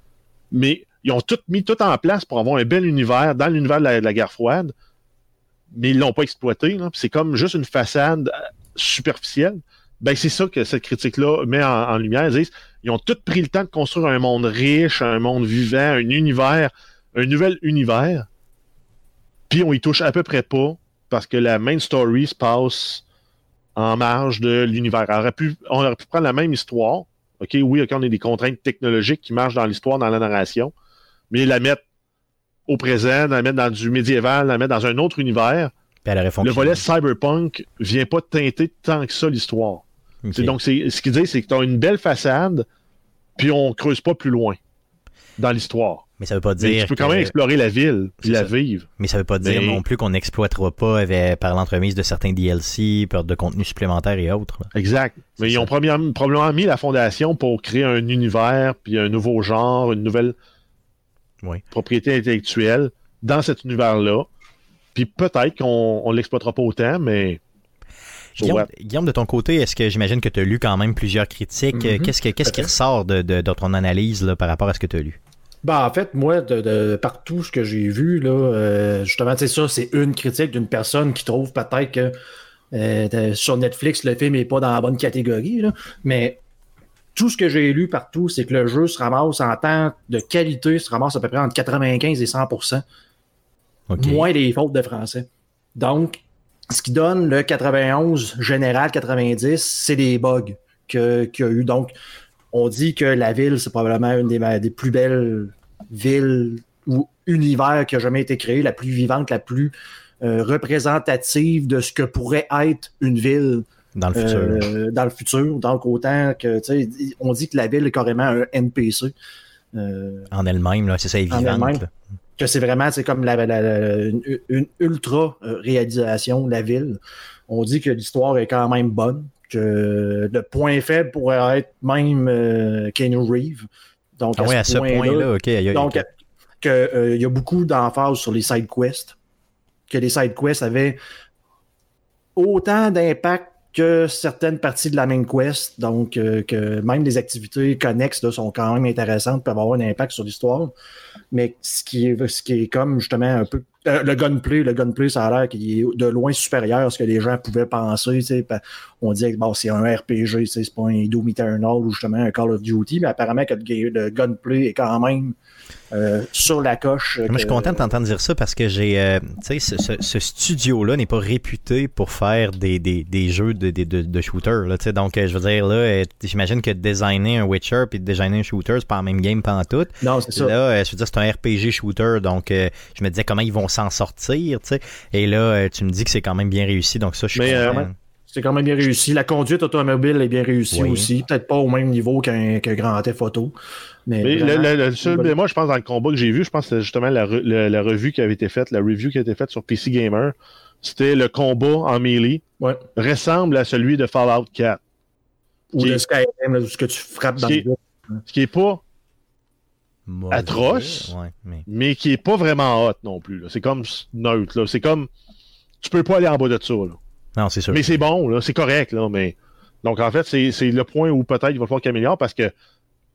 mais ils ont tout mis tout en place pour avoir un bel univers dans l'univers de la, de la guerre froide, mais ils l'ont pas exploité. C'est comme juste une façade euh, superficielle. Ben, c'est ça que cette critique-là met en, en lumière. Ils disent, ils ont tout pris le temps de construire un monde riche, un monde vivant, un univers, un nouvel univers. Puis on y touche à peu près pas parce que la main story se passe en marge de l'univers. On aurait pu, on aurait pu prendre la même histoire. OK, oui, OK, on a des contraintes technologiques qui marchent dans l'histoire, dans la narration, mais la mettre au présent, la mettre dans du médiéval, la mettre dans un autre univers. Le volet cyberpunk vient pas teinter tant que ça l'histoire. Donc, ce qu'il dit, c'est que tu as une belle façade, puis on creuse pas plus loin dans l'histoire. Mais ça veut pas Mais dire. tu peux quand que- même explorer la ville, puis la ça. vivre. Mais ça veut pas dire Mais- non plus qu'on n'exploitera pas avec- par l'entremise de certains DLC, par de contenu supplémentaire et autres. là. Exact. Mais ils ont probablement, probablement mis la fondation pour créer un univers, puis un nouveau genre, une nouvelle Oui. propriété intellectuelle dans cet univers-là. Puis peut-être qu'on on l'exploitera pas autant, mais. Guillaume? Guillaume, de ton côté, est-ce que j'imagine que tu as lu quand même plusieurs critiques? Mhm. Qu'est-ce, que, qu'est-ce qui ressort de, de- de ton analyse là, par rapport à ce que tu as lu? Ben, en fait, moi, de, de partout ce que j'ai vu, là, euh, justement, c'est ça, c'est une critique d'une personne qui trouve peut-être que euh, sur Netflix, le film n'est pas dans la bonne catégorie, là, mais tout ce que j'ai lu partout, c'est que le jeu se ramasse en temps de qualité, se ramasse à peu près entre 95 et 100 OK. moins des fautes de français. Donc, ce qui donne le 91 général 90, c'est des bugs qu'il y a eu. Donc, on dit que la ville, c'est probablement une des, des, plus belles villes ou univers qui a jamais été créé, la plus vivante, la plus euh, représentative de ce que pourrait être une ville dans le futur. Euh, dans le futur. Donc, autant que, tu sais, on dit que la ville est carrément un NPC. Euh, en elle-même, là, c'est ça, elle est vivante. Que c'est vraiment, c'est comme la, une, ultra réalisation, la ville. On dit que l'histoire est quand même bonne, que le point faible pourrait être même euh, Keanu Reeves. Donc, ah à, oui, à ce point-là, OK. donc, qu'il y a beaucoup d'emphase sur les side quests, que les side quests avaient autant d'impact que certaines parties de la main quest, donc euh, que même les activités connexes là, sont quand même intéressantes, peuvent avoir un impact sur l'histoire. Mais ce qui est ce qui est comme justement un peu euh, le gunplay, le gunplay, ça a l'air qu'il est de loin supérieur à ce que les gens pouvaient penser. On dit que c'est un RPG, c'est pas un Doom Eternal ou justement un Call of Duty, mais apparemment que le gunplay est quand même euh, sur la coche. Moi, je suis content de t'entendre dire ça parce que j'ai, euh, tu sais, ce, studio-là n'est pas réputé pour faire des, des, des jeux de, de, de, shooter. Là, donc, euh, je veux dire, là, j'imagine que designer un Witcher puis designer un shooter, c'est pas la même game tout. Non, c'est ça. Là, je veux dire, c'est un RPG shooter, donc je me disais comment ils vont s'en sortir, tu sais. Et là, tu me dis que c'est quand même bien réussi, donc ça, je suis content. C'est quand même bien réussi. La conduite automobile est bien réussie aussi. Peut-être pas au même niveau qu'un Grand Theft Auto. Mais, le, seul moi, je pense, dans le combat que j'ai vu, je pense que c'était justement la, revue qui avait été faite, la review qui a été faite sur PC Gamer. C'était le combat en melee. Ouais. Ressemble à celui de Fallout 4. Ou de Skyrim, ce que tu frappes dans le Ce qui est pas atroce, mais... qui est pas vraiment hot non plus. C'est comme neutre. C'est comme. Tu peux pas aller en bas de ça. Là. Non, c'est sûr. Mais c'est bon, c'est correct, là, mais. Donc, en fait, c'est le point où peut-être il va falloir qu'il améliore parce que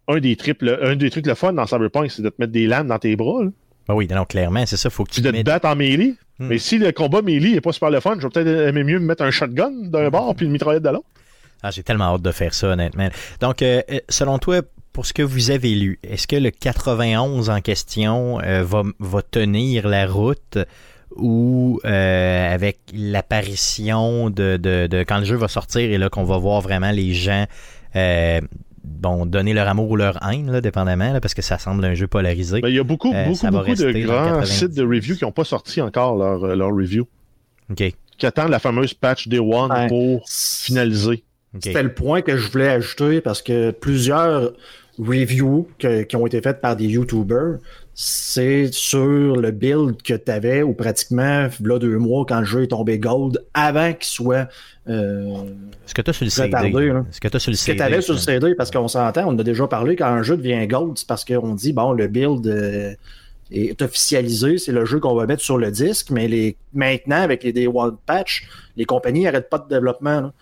un des, triples, un des trucs le fun dans Cyberpunk, c'est de te mettre des lames dans tes bras. Ben oui, non, clairement, c'est ça. Faut que tu de te battre en melee. Hmm. Mais si le combat melee n'est pas super le fun, je vais peut-être aimer mieux me mettre un shotgun d'un bord puis une mitraillette de l'autre. Ah, j'ai tellement hâte de faire ça, honnêtement. Donc, euh, euh, selon toi, pour ce que vous avez lu, est-ce que le 91 en question euh, va, va tenir la route ou euh, avec l'apparition de, de, de, quand le jeu va sortir et là qu'on va voir vraiment les gens bon donner leur amour ou leur haine là, dépendamment là, parce que ça semble un jeu polarisé. Ben, il y a beaucoup euh, beaucoup, beaucoup de grands sites de review qui n'ont pas sorti encore leur, leur review. OK. Qui attendent la fameuse patch Day One pour finaliser. C'était le point que je voulais ajouter parce que plusieurs reviews qui ont été faites par des YouTubers c'est sur le build que tu avais ou pratiquement là deux mois quand le jeu est tombé gold avant qu'il soit euh, ce que tu as sur le CD ce que tu as sur le CD ce que tu avais sur le CD parce qu'on s'entend on a déjà parlé quand un jeu devient gold c'est parce qu'on dit bon le build euh, est officialisé c'est le jeu qu'on va mettre sur le disque mais les maintenant avec les Day One Patch les compagnies n'arrêtent pas de développement là.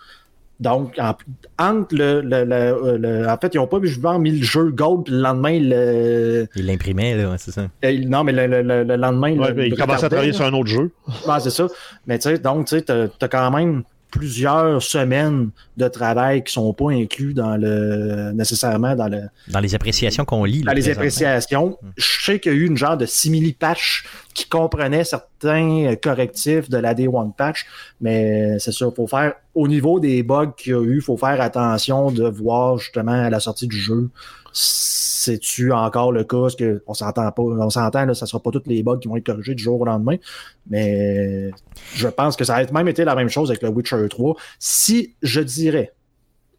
Donc, en, entre le, le, En fait, ils n'ont pas justement mis le jeu Gold, puis le lendemain, le. Ils l'imprimaient, là, c'est ça. Euh, non, mais le, lendemain. Ouais, ils commençaient à travailler sur un autre jeu. Ouais, c'est ça. Mais tu sais, donc, tu sais, t'as quand même plusieurs semaines de travail qui sont pas inclus dans le nécessairement dans le dans les appréciations qu'on lit. Dans les appréciations, hmm. je sais qu'il y a eu une genre de simili patch qui comprenait certains correctifs de la Day One patch, mais c'est sûr, faut faire au niveau des bugs qu'il y a eu, faut faire attention de voir justement à la sortie du jeu c'est-tu encore le cas? Parce que on s'entend pas, on s'entend, ça sera pas tous les bugs qui vont être corrigés du jour au lendemain. Mais je pense que ça a même été la même chose avec le Witcher 3. Si je dirais,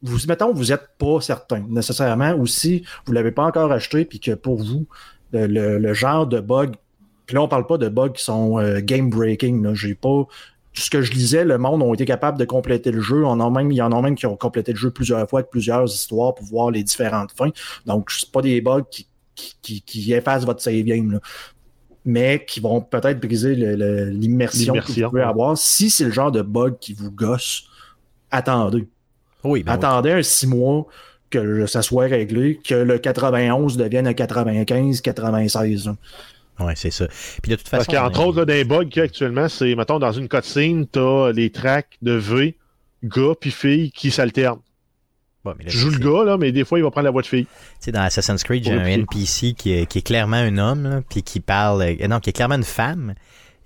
vous, mettons, vous n'êtes pas certain nécessairement, ou si vous l'avez pas encore acheté, puis que pour vous, le, genre de bug, puis là, on parle pas de bugs qui sont euh, game breaking, j'ai pas, ce que je lisais, le monde ont été capables de compléter le jeu. On a même, il y en a même qui ont complété le jeu plusieurs fois avec plusieurs histoires pour voir les différentes fins. Donc, c'est pas des bugs qui, qui, qui, effacent votre save game. mais qui vont peut-être briser l'immersion que vous pouvez avoir. Si c'est le genre de bug qui vous gosse, attendez. Oui, ben attendez un six mois que ça soit réglé, que le 91 devienne un 95, 96. Oui, c'est ça. Puis de toute façon. Parce qu'entre autres, là, des bugs qu'il y a actuellement, c'est, mettons, dans une cutscene, t'as les tracks de V, gars puis fille qui s'alternent. tu joues le gars, là, mais des fois, il va prendre la voix de fille. Tu sais, dans Assassin's Creed, j'ai un NPC qui est, qui est, clairement un homme, puis qui parle. Euh, non, qui est clairement une femme,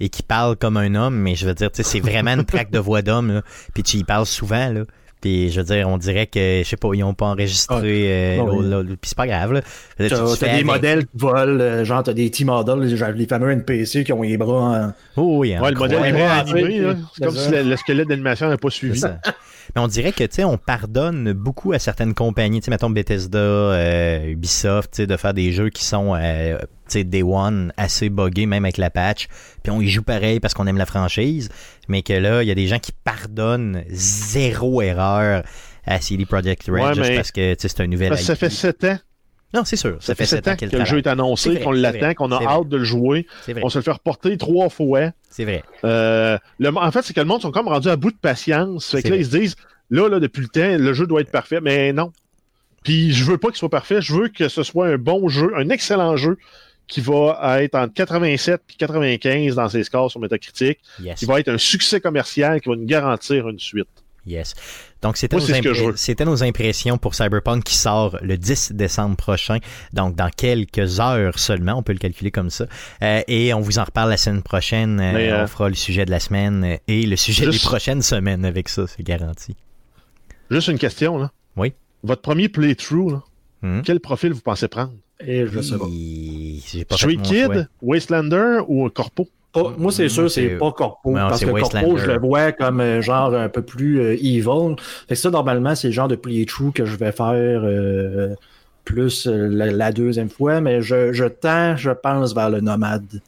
et qui parle comme un homme, mais je veux dire, tu sais, c'est vraiment une traque de voix d'homme, là. Puis tu y parles souvent, là. Puis je veux dire, on dirait que, je sais pas, ils ont pas enregistré. Ah. euh, Ah oui. Puis c'est pas grave, là. T'as tu te t'as fais des avec- modèles qui volent, euh, genre t'as des T-models, genre les fameux NPC qui ont les bras en... Oh, oui, Ouais, le modèle est animé, là. C'est comme si le, le squelette d'animation n'avait pas suivi. Mais on dirait que, tu sais, on pardonne beaucoup à certaines compagnies, tu sais, mettons Bethesda, euh, Ubisoft, tu sais, de faire des jeux qui sont, euh, tu sais, Day One, assez buggés, même avec la patch, puis on y joue pareil parce qu'on aime la franchise, mais que là, il y a des gens qui pardonnent zéro erreur à CD Projekt Red Ouais, juste parce que, tu sais, c'est un nouvel ça fait 7 ans. Non, c'est sûr, ça, Ça fait 7 ans que le jeu est annoncé, qu'on l'attend, qu'on a hâte de le jouer. On se le fait reporter trois fois. c'est vrai. Euh, le, en fait, c'est que le monde sont comme rendus à bout de patience. Fait que là, vrai. ils se disent, là, là, depuis le temps, le jeu doit être parfait. Mais non. Puis je veux pas qu'il soit parfait. Je veux que ce soit un bon jeu, un excellent jeu qui va être entre 87 et 95 dans ses scores sur Metacritic, Yes. qui va être un succès commercial, qui va nous garantir une suite. Yes. Donc, c'était Moi, nos, impressions pour Cyberpunk qui sort le 10 décembre prochain. Donc, dans quelques heures seulement. On peut le calculer comme ça. Euh, et on vous en reparle la semaine prochaine. Euh, Mais, euh, on fera le sujet de la semaine et le sujet juste- des prochaines semaines avec ça, c'est garanti. Juste une question, là. Oui. Votre premier playthrough, là, Hmm? quel profil vous pensez prendre? Et je sais pas. Street Kid. Wastelander ou un Corpo? Pas- moi, c'est Moi, sûr, c'est- pas Corpo. Non, parce que. Corpo, je le vois comme euh, genre un peu plus euh, evil. Fait que ça, normalement, c'est le genre de playthrough que je vais faire euh, plus euh, la, la deuxième fois, mais je, je tends, je pense, vers le nomade.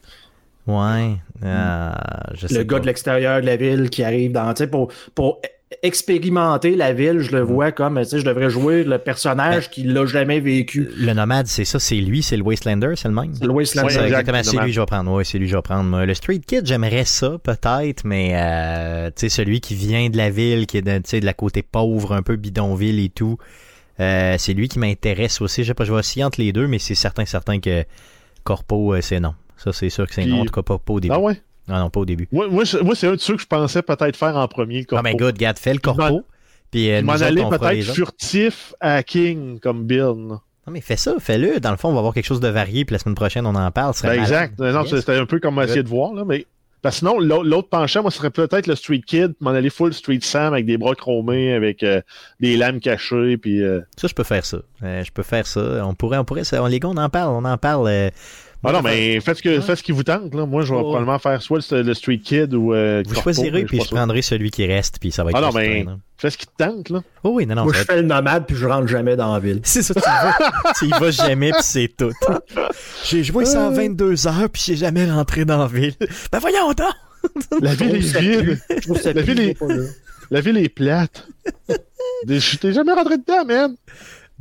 Ouais. euh, je sais le gars de l'extérieur de la ville qui arrive dans, tu sais, pour, pour expérimenter la ville, je le vois comme, tu sais, je devrais jouer le personnage qui l'a jamais vécu. Le nomade, c'est ça, c'est lui, c'est le Wastelander, c'est le même? C'est le Wasteland. Ouais, C'est exact, exactement, c'est lui que je vais prendre. Ouais, c'est lui que je vais prendre. Moi, Le Street Kid, j'aimerais ça, peut-être, mais euh, tu sais, celui qui vient de la ville, qui est de, tu sais, de la côté pauvre, un peu bidonville et tout, euh, c'est lui qui m'intéresse aussi. Je sais pas, je vais osciller entre les deux, mais c'est certain, certain que Corpo, euh, c'est non. Ça, c'est sûr que c'est non. En tout cas, pas, pas au début. Ah ouais? Non, non, pas au début. Moi, moi, c'est moi, c'est un de ceux que je pensais peut-être faire en premier, Ah, ben, good, regarde, fais le Corpo. Puis, euh, m'en aller peut-être furtif à King comme Bill. Non, mais fais ça, fais-le. Dans le fond, on va avoir quelque chose de varié, puis la semaine prochaine, on en parle. Ben, exact. Non. C'était un peu comme essayer de voir, là, mais. Parce que sinon, l'au- l'autre penchant, moi, ce serait peut-être le Street Kid, m'en aller full Street Sam avec des bras chromés, avec euh, des lames cachées, puis. euh, Ça, je peux faire ça. Euh, je peux faire ça. On pourrait, on pourrait, ça- on- les gars, on en parle, on en parle. Euh, Ah non, mais faites ce, que, Ouais. faites ce qui vous tente, là. Moi, je vais probablement faire soit le, le Street Kid ou. euh, vous Corpo, choisirez, puis je prendrai celui qui reste, puis ça va être Ah non, mais- strain, hein. Fais ce qui te tente, là. Oh oui, non, non. Moi, je être- fais le nomade puis je rentre jamais dans la ville. C'est ça, tu y vas, tu y vas jamais, puis c'est tout. J'ai joué ça en 22 heures, puis j'ai jamais rentré dans la ville. Ben voyons donc! La ville est vide. Je trouve ça La ville est- pas là. La ville est plate. T'ai jamais rentré dedans, man.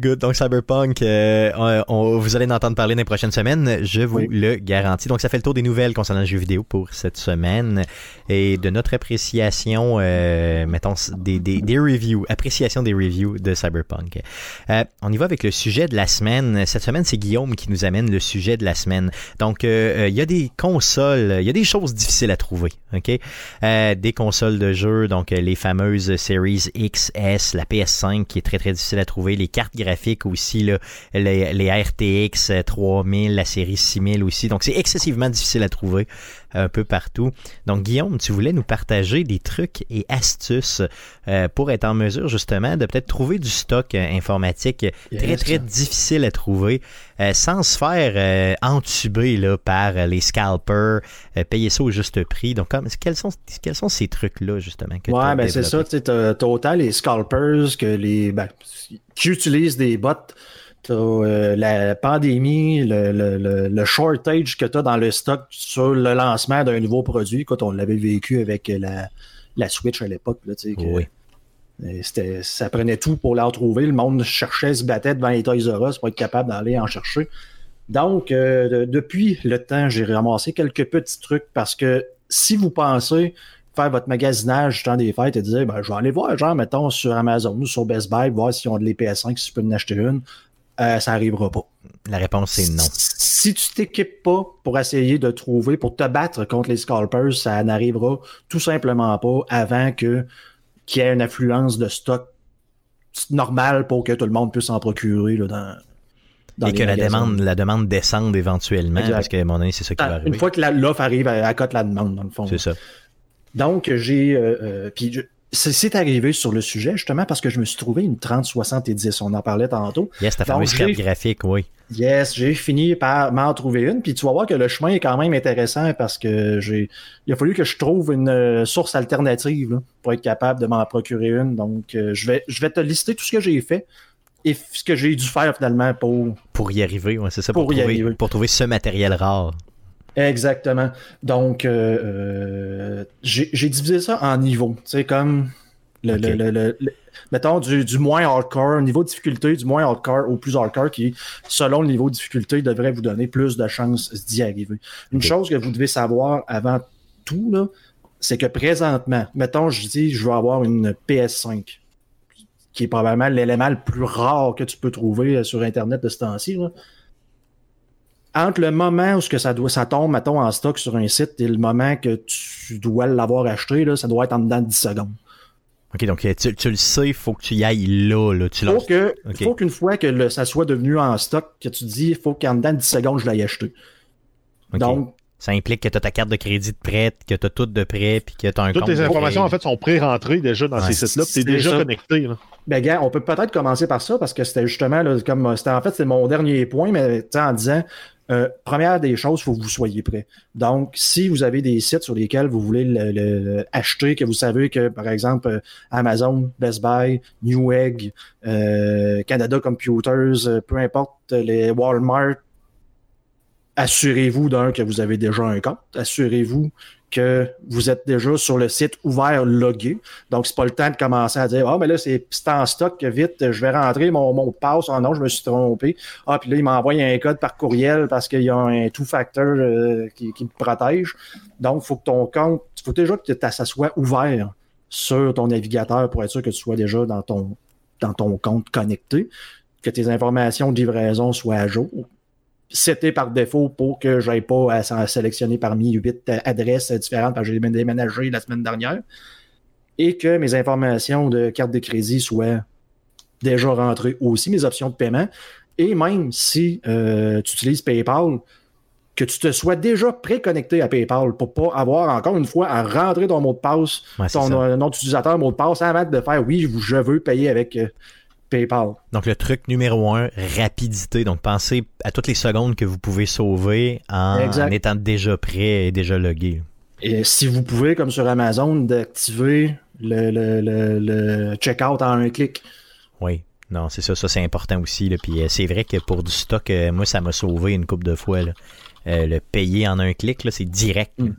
Good. Donc, Cyberpunk, euh, on- on- vous allez en entendre parler dans les prochaines semaines. Je vous Oui. le garantis. Donc, ça fait le tour des nouvelles concernant le jeu vidéo pour cette semaine et de notre appréciation, euh, mettons, des, des, des reviews, appréciation des reviews de Cyberpunk. Euh, on y va avec le sujet de la semaine. Cette semaine, c'est Guillaume qui nous amène le sujet de la semaine. Donc, euh, euh, il y a des consoles, il y a des choses difficiles à trouver. OK? Euh, des consoles de jeu, donc les fameuses Series X, S, la PS5 qui est très très difficile à trouver, les cartes graphiques aussi, là, les, les RTX euh, 3000, la série 6000 aussi. Donc c'est excessivement difficile à trouver un peu partout. Donc Guillaume, tu voulais nous partager des trucs et astuces euh, pour être en mesure justement de peut-être trouver du stock euh, informatique très Yes. très difficile à trouver euh, sans se faire euh, entuber là, par euh, les scalpers, euh, payer ça au juste prix. Donc comme, quels, sont, quels sont ces trucs-là justement que Ouais, ben c'est ça, tu sais, t'as t'as autant les scalpers que les. Ben, qui utilisent des bots. Euh, la pandémie, le, le, le, le shortage que tu as dans le stock sur le lancement d'un nouveau produit. Écoute, on l'avait vécu avec la, la Switch à l'époque. Oui. euh, c'était- Ça prenait tout pour l'en trouver. Le monde cherchait, se battait devant les Toys R Us pour être capable d'aller en chercher. Donc, euh, de- depuis le temps, j'ai ramassé quelques petits trucs parce que si vous pensez faire votre magasinage du temps des fêtes et dire, ben, je vais aller voir, genre, mettons, sur Amazon ou sur Best Buy, voir s'ils ont de les PS5, si tu peux en acheter une, euh, ça n'arrivera pas. La réponse c'est non. Si tu t'équipes pas pour essayer de trouver, pour te battre contre les scalpers, ça n'arrivera tout simplement pas avant que qu'il y ait une affluence de stock normale pour que tout le monde puisse en procurer là, dans, dans Et que la magasins. demande, la demande descende éventuellement, Exact. parce qu'à un moment donné, c'est ça qui va Ah, arriver. Une fois que l'offre arrive, elle, elle cote la demande, dans le fond. C'est ça. Donc, j'ai. euh, euh, puis c'est arrivé sur le sujet, justement, parce que je me suis trouvé une 3070. On en parlait tantôt. Yes, ta fameuse carte graphique, oui. Yes, j'ai fini par m'en trouver une. Puis tu vas voir que le chemin est quand même intéressant parce que j'ai. Il a fallu que je trouve une euh, source alternative là, pour être capable de m'en procurer une. Donc, euh, je vais, je vais te lister tout ce que j'ai fait et ce que j'ai dû faire finalement pour. Pour y arriver, ouais, c'est ça. Pour, Pour y trouver, arriver. pour trouver ce matériel rare. Exactement. Donc, euh, euh, j'ai divisé ça en niveaux. Tu sais, comme. Le, le- le- mettons du, du moins hardcore, niveau de difficulté, du moins hardcore au plus hardcore, qui, selon le niveau de difficulté, devrait vous donner plus de chances d'y arriver. Une chose que vous devez savoir avant tout, c'est que présentement, mettons, je dis, je veux avoir une PS5, qui est probablement l'élément le plus rare que tu peux trouver euh, sur Internet de ce temps-ci. Entre le moment où ce que ça, doit, ça tombe, mettons, en stock sur un site et le moment que tu dois l'avoir acheté, là, ça doit être en dedans de 10 secondes. OK, donc euh, tu, tu le sais, il faut que tu y ailles là. là. Tu Faut que, faut qu'une fois que le- ça soit devenu en stock, que tu dis, il faut qu'en dedans de 10 secondes, je l'aille acheter. Donc, Ça implique que tu as ta carte de crédit de prête, que tu as tout de prêt, puis que tu as un Toutes compte les de informations, prêt. en fait, sont pré-rentrées déjà dans Ouais, ces sites-là, puis t'es c'est déjà ça. connecté. Là. Ben, gars, on peut peut-être commencer par ça parce que c'était justement là, comme c'était en fait c'est mon dernier point, mais tu sais, en disant euh, première des choses, il faut que vous soyez prêts. Donc, si vous avez des sites sur lesquels vous voulez le, le- le acheter, que vous savez que, par exemple, euh, Amazon, Best Buy, Newegg, euh, Canada Computers, peu importe, les Walmart, assurez-vous d'un que vous avez déjà un compte. Assurez-vous que vous êtes déjà sur le site ouvert logué. Donc, c'est pas le temps de commencer à dire Ah, mais là, c'est en stock, vite, je vais rentrer mon de passe. Ah non, je me suis trompé. Ah, puis là, il m'envoie un code par courriel parce qu'il y a un two-factor euh, qui, qui me protège. Donc, il faut que ton compte, il faut déjà que ça soit ouvert sur ton navigateur pour être sûr que tu sois déjà dans ton, dans ton compte connecté, que tes informations de livraison soient à jour. C'était par défaut pour que j'aille pas à, sélectionner parmi huit euh, adresses différentes parce que j'ai déménagé la semaine dernière et que mes informations de carte de crédit soient déjà rentrées aussi, mes options de paiement. Et même si euh, tu utilises PayPal, que tu te sois déjà préconnecté à PayPal pour pas avoir encore une fois à rentrer ton mot de passe, Ouais, ton euh, nom d'utilisateur, mot de passe, avant de faire oui, je- je veux payer avec PayPal. Donc, le truc numéro un, rapidité. Donc, pensez à toutes les secondes que vous pouvez sauver en, étant déjà prêt et déjà logué. Et si vous pouvez, comme sur Amazon, d'activer le, le, le, le checkout en un clic. Oui. Non, c'est ça. Ça, c'est important aussi. Là. Puis, euh, c'est vrai que pour du stock, euh, moi, ça m'a sauvé une couple de fois. là. Euh, le payer en un clic, c'est direct. Mhm.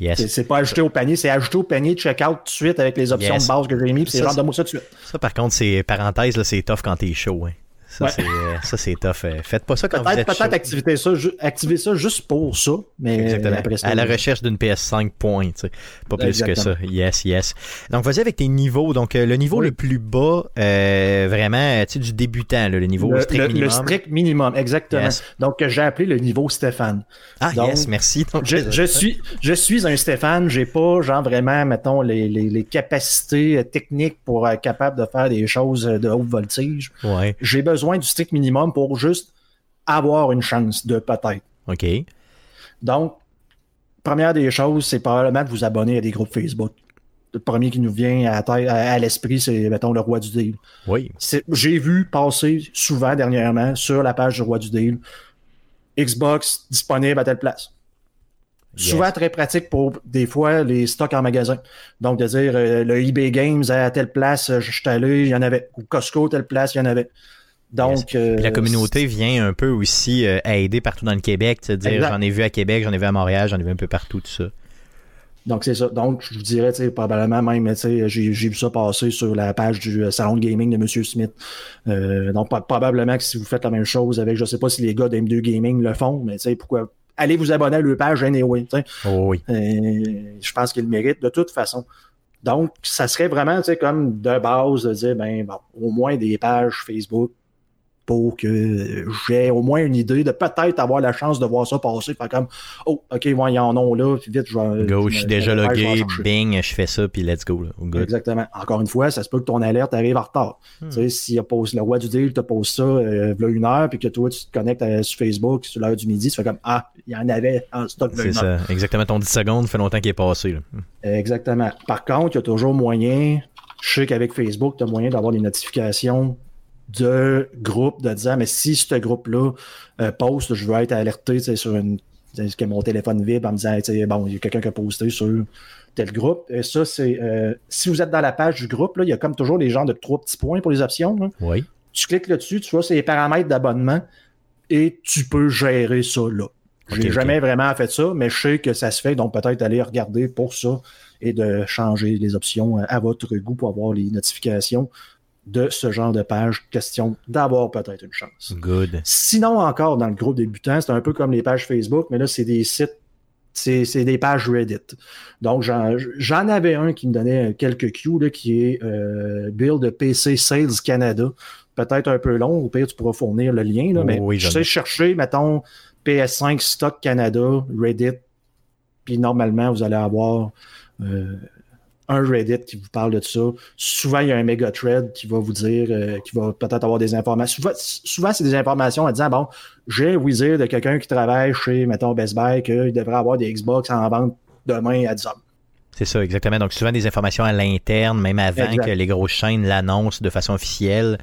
Yes. C'est- pas ajouté au panier, c'est ajouté au panier checkout tout de suite avec les options Yes. de base que j'ai mis, puis c'est genre de moi ça tout de suite. Ça, par contre, c'est parenthèse, là, c'est tough quand t'es chaud. Hein. Ça, Ouais. c'est, euh, ça, c'est tough. Euh, Faites pas ça quand vous Peut-être êtes peut chaud. activer ça, activer ça juste pour ça, mais Exactement. après ça. à la recherche d'une PS5 point, tu sais. Pas plus que ça. Yes, yes. Donc, vas-y avec tes niveaux. Donc, euh, le niveau Oui. le plus bas, euh, vraiment, tu sais, du débutant, là, le niveau le, strict le- minimum. le strict minimum, exactement. Yes. Donc, que j'ai appelé le niveau Stéphane. Ah, Donc, yes, merci. Donc, Je, je suis, je suis un Stéphane, j'ai pas, genre, vraiment, mettons, les, les, les capacités techniques pour être capable de faire des choses de haute voltige. Ouais, J'ai besoin du strict minimum pour juste avoir une chance de peut-être. ok. Donc, première des choses, c'est probablement de vous abonner à des groupes Facebook. Le premier qui nous vient à, l'esprit, c'est, mettons, le roi du deal. Oui, J'ai vu passer souvent dernièrement sur la page du roi du deal Xbox disponible à telle place. Yes. Souvent très pratique pour des fois les stocks en magasin. Donc de dire euh, le eBay Games à telle place, je suis allé, il y en avait. Ou Costco, telle place, il y en avait. Donc euh, Puis la communauté vient un peu aussi euh, aider partout dans le Québec, tu sais, dire j'en ai vu à Québec, j'en ai vu à Montréal, j'en ai vu un peu partout, tout ça. Donc, c'est ça. Donc, je vous dirais, tu sais, probablement même, tu sais, j'ai j'ai vu ça passer sur la page du euh, salon de gaming de M. Smith. Euh, donc, probablement que si vous faites la même chose avec, je sais pas si les gars d'M2 Gaming le font, mais tu sais, pourquoi. Allez vous abonner à leur page anyway. Oh oui. Euh, je pense qu'ils le méritent de toute façon. Donc, ça serait vraiment, tu sais, comme de base de dire, ben, bon, au moins des pages Facebook pour que j'ai au moins une idée de peut-être avoir la chance de voir ça passer. Faire comme, oh, ok, moi, il y en a là, puis vite, je vais. Go, je suis déjà logué, bing, je fais ça, puis let's go. Là. Exactement. Encore une fois, ça se peut que ton alerte arrive en retard. Hmm. Tu sais, si le roi du deal te pose ça euh, une heure, puis que toi, tu te connectes à- sur Facebook sur l'heure du midi, tu fais comme Ah, il y en avait en stock C'est ça. Exactement ton 10 secondes fait longtemps qu'il est passé. Là. Exactement. Par contre, il y a toujours moyen, je sais qu'avec Facebook, tu as moyen d'avoir des notifications de groupes de disant, mais si ce groupe-là euh, poste, je veux être alerté sur une. que mon téléphone vibre en me disant, bon, il y a quelqu'un qui a posté sur tel groupe. Et ça, c'est. euh, si vous êtes dans la page du groupe, là, il y a comme toujours des genres de trois petits points pour les options. là. Oui. Tu cliques là-dessus, tu vois, c'est les paramètres d'abonnement et tu peux gérer ça là. J'ai Ok, ok. jamais vraiment fait ça, mais je sais que ça se fait, donc peut-être aller regarder pour ça et de changer les options à votre goût pour avoir les notifications de ce genre de page. Question d'avoir peut-être une chance. Good. Sinon, encore dans le groupe débutant, c'est un peu comme les pages Facebook, mais là, c'est des sites, c'est des pages Reddit. Donc, j'en avais un qui me donnait quelques cues, là, qui est euh, Build PC Sales Canada. Peut-être un peu long, au pire, tu pourras fournir le lien, là, mais oui, je sais ai. chercher, mettons, PS5 Stock Canada, Reddit, puis normalement, vous allez avoir euh, un Reddit qui vous parle de ça. Souvent, il y a un méga thread qui va vous dire, euh, qui va peut-être avoir des informations. Souvent, souvent c'est des informations en disant, bon, j'ai wizard de quelqu'un qui travaille chez, mettons, Best Buy, qu'il devrait avoir des Xbox en vente demain à 10 heures. C'est ça, exactement. Donc, souvent des informations à l'interne, même avant Exact. que les grosses chaînes l'annoncent de façon officielle.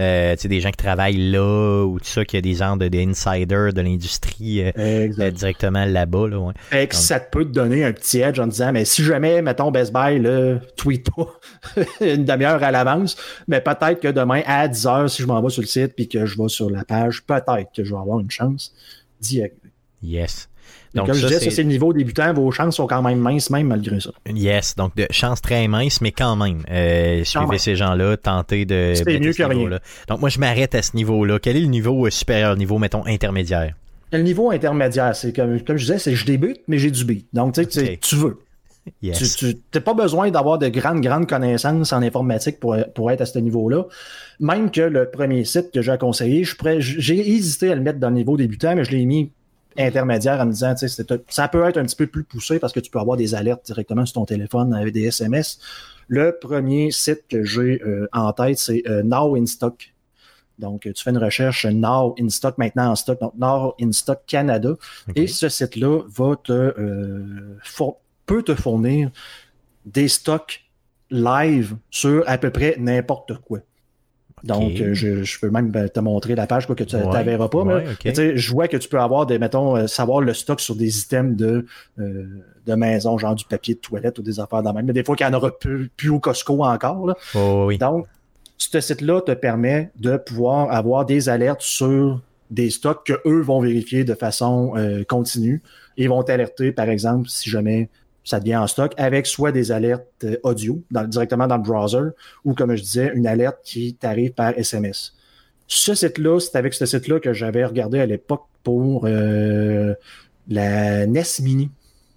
Euh, tu sais, des gens qui travaillent là ou tout ça, qui a des gens de, des insiders de l'industrie euh, euh, directement là-bas. Là, ouais. Fait que ça te peut te donner un petit edge en disant, mais si jamais, mettons, Best Buy, là, tweet pas une demi-heure à l'avance, mais peut-être que demain, à 10 heures, si je m'en vais sur le site puis que je vais sur la page, peut-être que je vais avoir une chance d'y arriver. Yes. Donc, comme je disais, ça, c'est- le niveau débutant, vos chances sont quand même minces, même malgré ça. Yes, donc de chance très mince, mais quand même, euh, suivez même. ces gens-là, tentez de. C'est mieux que rien. Donc moi, je m'arrête à ce niveau-là. Quel est le niveau euh, supérieur, niveau, mettons, intermédiaire? Le niveau intermédiaire, c'est comme, comme je disais, c'est je débute, mais j'ai du beat. Donc, tu sais, tu- veux. Yes. Tu n'as pas besoin d'avoir de grandes, grandes connaissances en informatique pour, pour être à ce niveau-là. Même que le premier site que j'ai suis prêt- j'ai hésité à le mettre dans le niveau débutant, mais je l'ai mis intermédiaire en me disant, tu sais, ça peut être un petit peu plus poussé parce que tu peux avoir des alertes directement sur ton téléphone avec des SMS. Le premier site que j'ai euh, en tête, c'est euh, Now in Stock. Donc, euh, tu fais une recherche Now in Stock, maintenant en stock, donc Now in Stock Canada. Et ce site-là va te euh, peut te fournir des stocks live sur à peu près n'importe quoi. Donc, euh, je, je peux même ben, te montrer la page quoi, que tu ne Ouais, verras pas. ouais, mais je vois que tu peux avoir des, mettons, euh, savoir le stock sur des items de, euh, de maison, genre du papier de toilette ou des affaires dans même. Mais des fois qu'il n'y en aura plus, plus au Costco encore. Là. Oh, oui. Donc, ce site-là te permet de pouvoir avoir des alertes sur des stocks que eux vont vérifier de façon euh, continue et vont t'alerter, par exemple, si jamais ça devient en stock, avec soit des alertes euh, audio dans- directement dans le browser ou, comme je disais, une alerte qui t'arrive par SMS. Ce site-là, c'est avec ce site-là que j'avais regardé à l'époque pour euh, la NES Mini.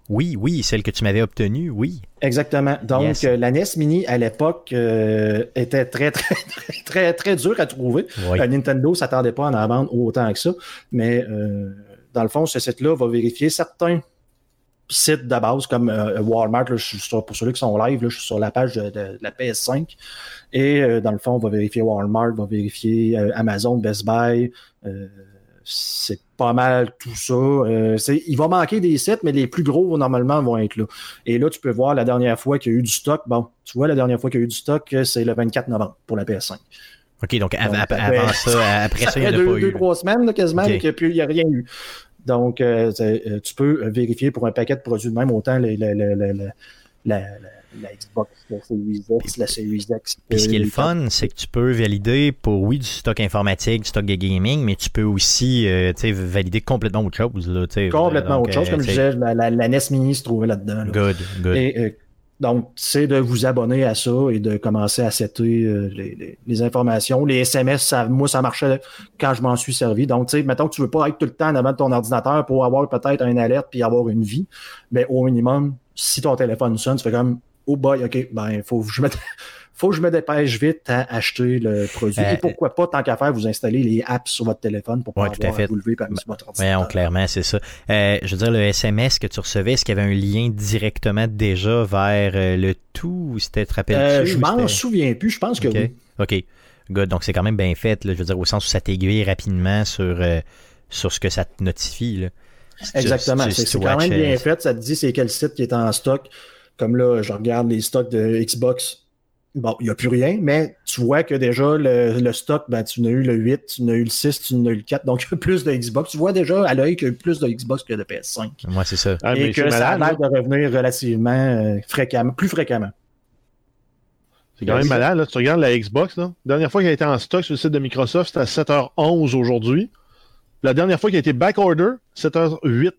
Oui, oui, celle que tu m'avais obtenue, oui. Exactement. Donc, Yes. euh, la NES Mini, à l'époque, euh, était très, très, très, très, très dur à trouver. Oui. Euh, Nintendo ne s'attendait pas à en vendre autant que ça. Mais dans le fond, ce site-là va vérifier certains sites de base comme euh, Walmart. là, je suis sur- pour ceux qui sont live, là, je suis sur la page de, de- de la PS5. Et euh, dans le fond, on va vérifier Walmart, on va vérifier euh, Amazon, Best Buy. c'est pas mal tout ça. Il va manquer des sites, mais les plus gros, normalement, vont être là. Et là, tu peux voir la dernière fois qu'il y a eu du stock. Bon, tu vois, la dernière fois qu'il y a eu du stock, c'est le 24 novembre pour la PS5. OK, donc, av- Donc, av- ça avant ça, après ça, il n'y en a deux, pas deux, eu. trois semaines là, quasiment, Ok. et qu'il n'y a rien eu. Donc, euh, euh, tu peux vérifier pour un paquet de produits de même, autant les- les- la, la- la Xbox, la Series X, la Series X. Puis ce qui est le euh, fun, c'est que tu peux valider pour, oui, du stock informatique, du stock de gaming, mais tu peux aussi euh, valider complètement autre chose. Là. Complètement Donc, autre chose. euh, Comme je disais, la, la- la NES Mini se trouvait là-dedans. là. Good, good. Et, euh, donc, c'est de vous abonner à ça et de commencer à setter euh, les, les- les informations. Les SMS, ça, moi, ça marchait quand je m'en suis servi. Donc, tu sais, mettons que tu veux pas être tout le temps en avant de ton ordinateur pour avoir peut-être une alerte puis avoir une vie, mais au minimum, si ton téléphone sonne, tu fais comme, oh boy, OK, ben, il faut que je mette, faut que je me dépêche vite à acheter le produit. Euh, et pourquoi pas, tant qu'à faire, vous installer les apps sur votre téléphone pour Ouais, pouvoir à fait. vous lever par votre Ouais, ordinateur. clairement, c'est ça. Euh, je veux dire, le SMS que tu recevais, est-ce qu'il y avait un lien directement déjà vers euh, le tout ou c'était, te rappelles-tu? Euh, je m'en souviens plus, je pense que OK. oui. OK. Good. Donc, c'est quand même bien fait, là, je veux dire, au sens où ça t'aiguille rapidement sur, euh, sur ce que ça te notifie. Là. Exactement. C'est quand même bien euh, fait. Ça te dit c'est quel site qui est en stock. Comme là, je regarde les stocks de Xbox. Bon, il n'y a plus rien, mais tu vois que déjà le, le stock, ben, tu n'as eu le 8, tu n'as eu le 6, tu n'as eu le 4. Donc, il y a plus de Xbox. Tu vois déjà à l'œil qu'il y a plus de Xbox que de PS5. Moi, c'est ça. Ah, et mais que ça a l'air de revenir relativement euh, fréquemment, plus fréquemment. C'est quand même malade. Là. Tu regardes la Xbox. Là. La dernière fois qu'elle a été en stock sur le site de Microsoft, c'était à 7h11 aujourd'hui. La dernière fois qu'elle a été backorder, 7h08.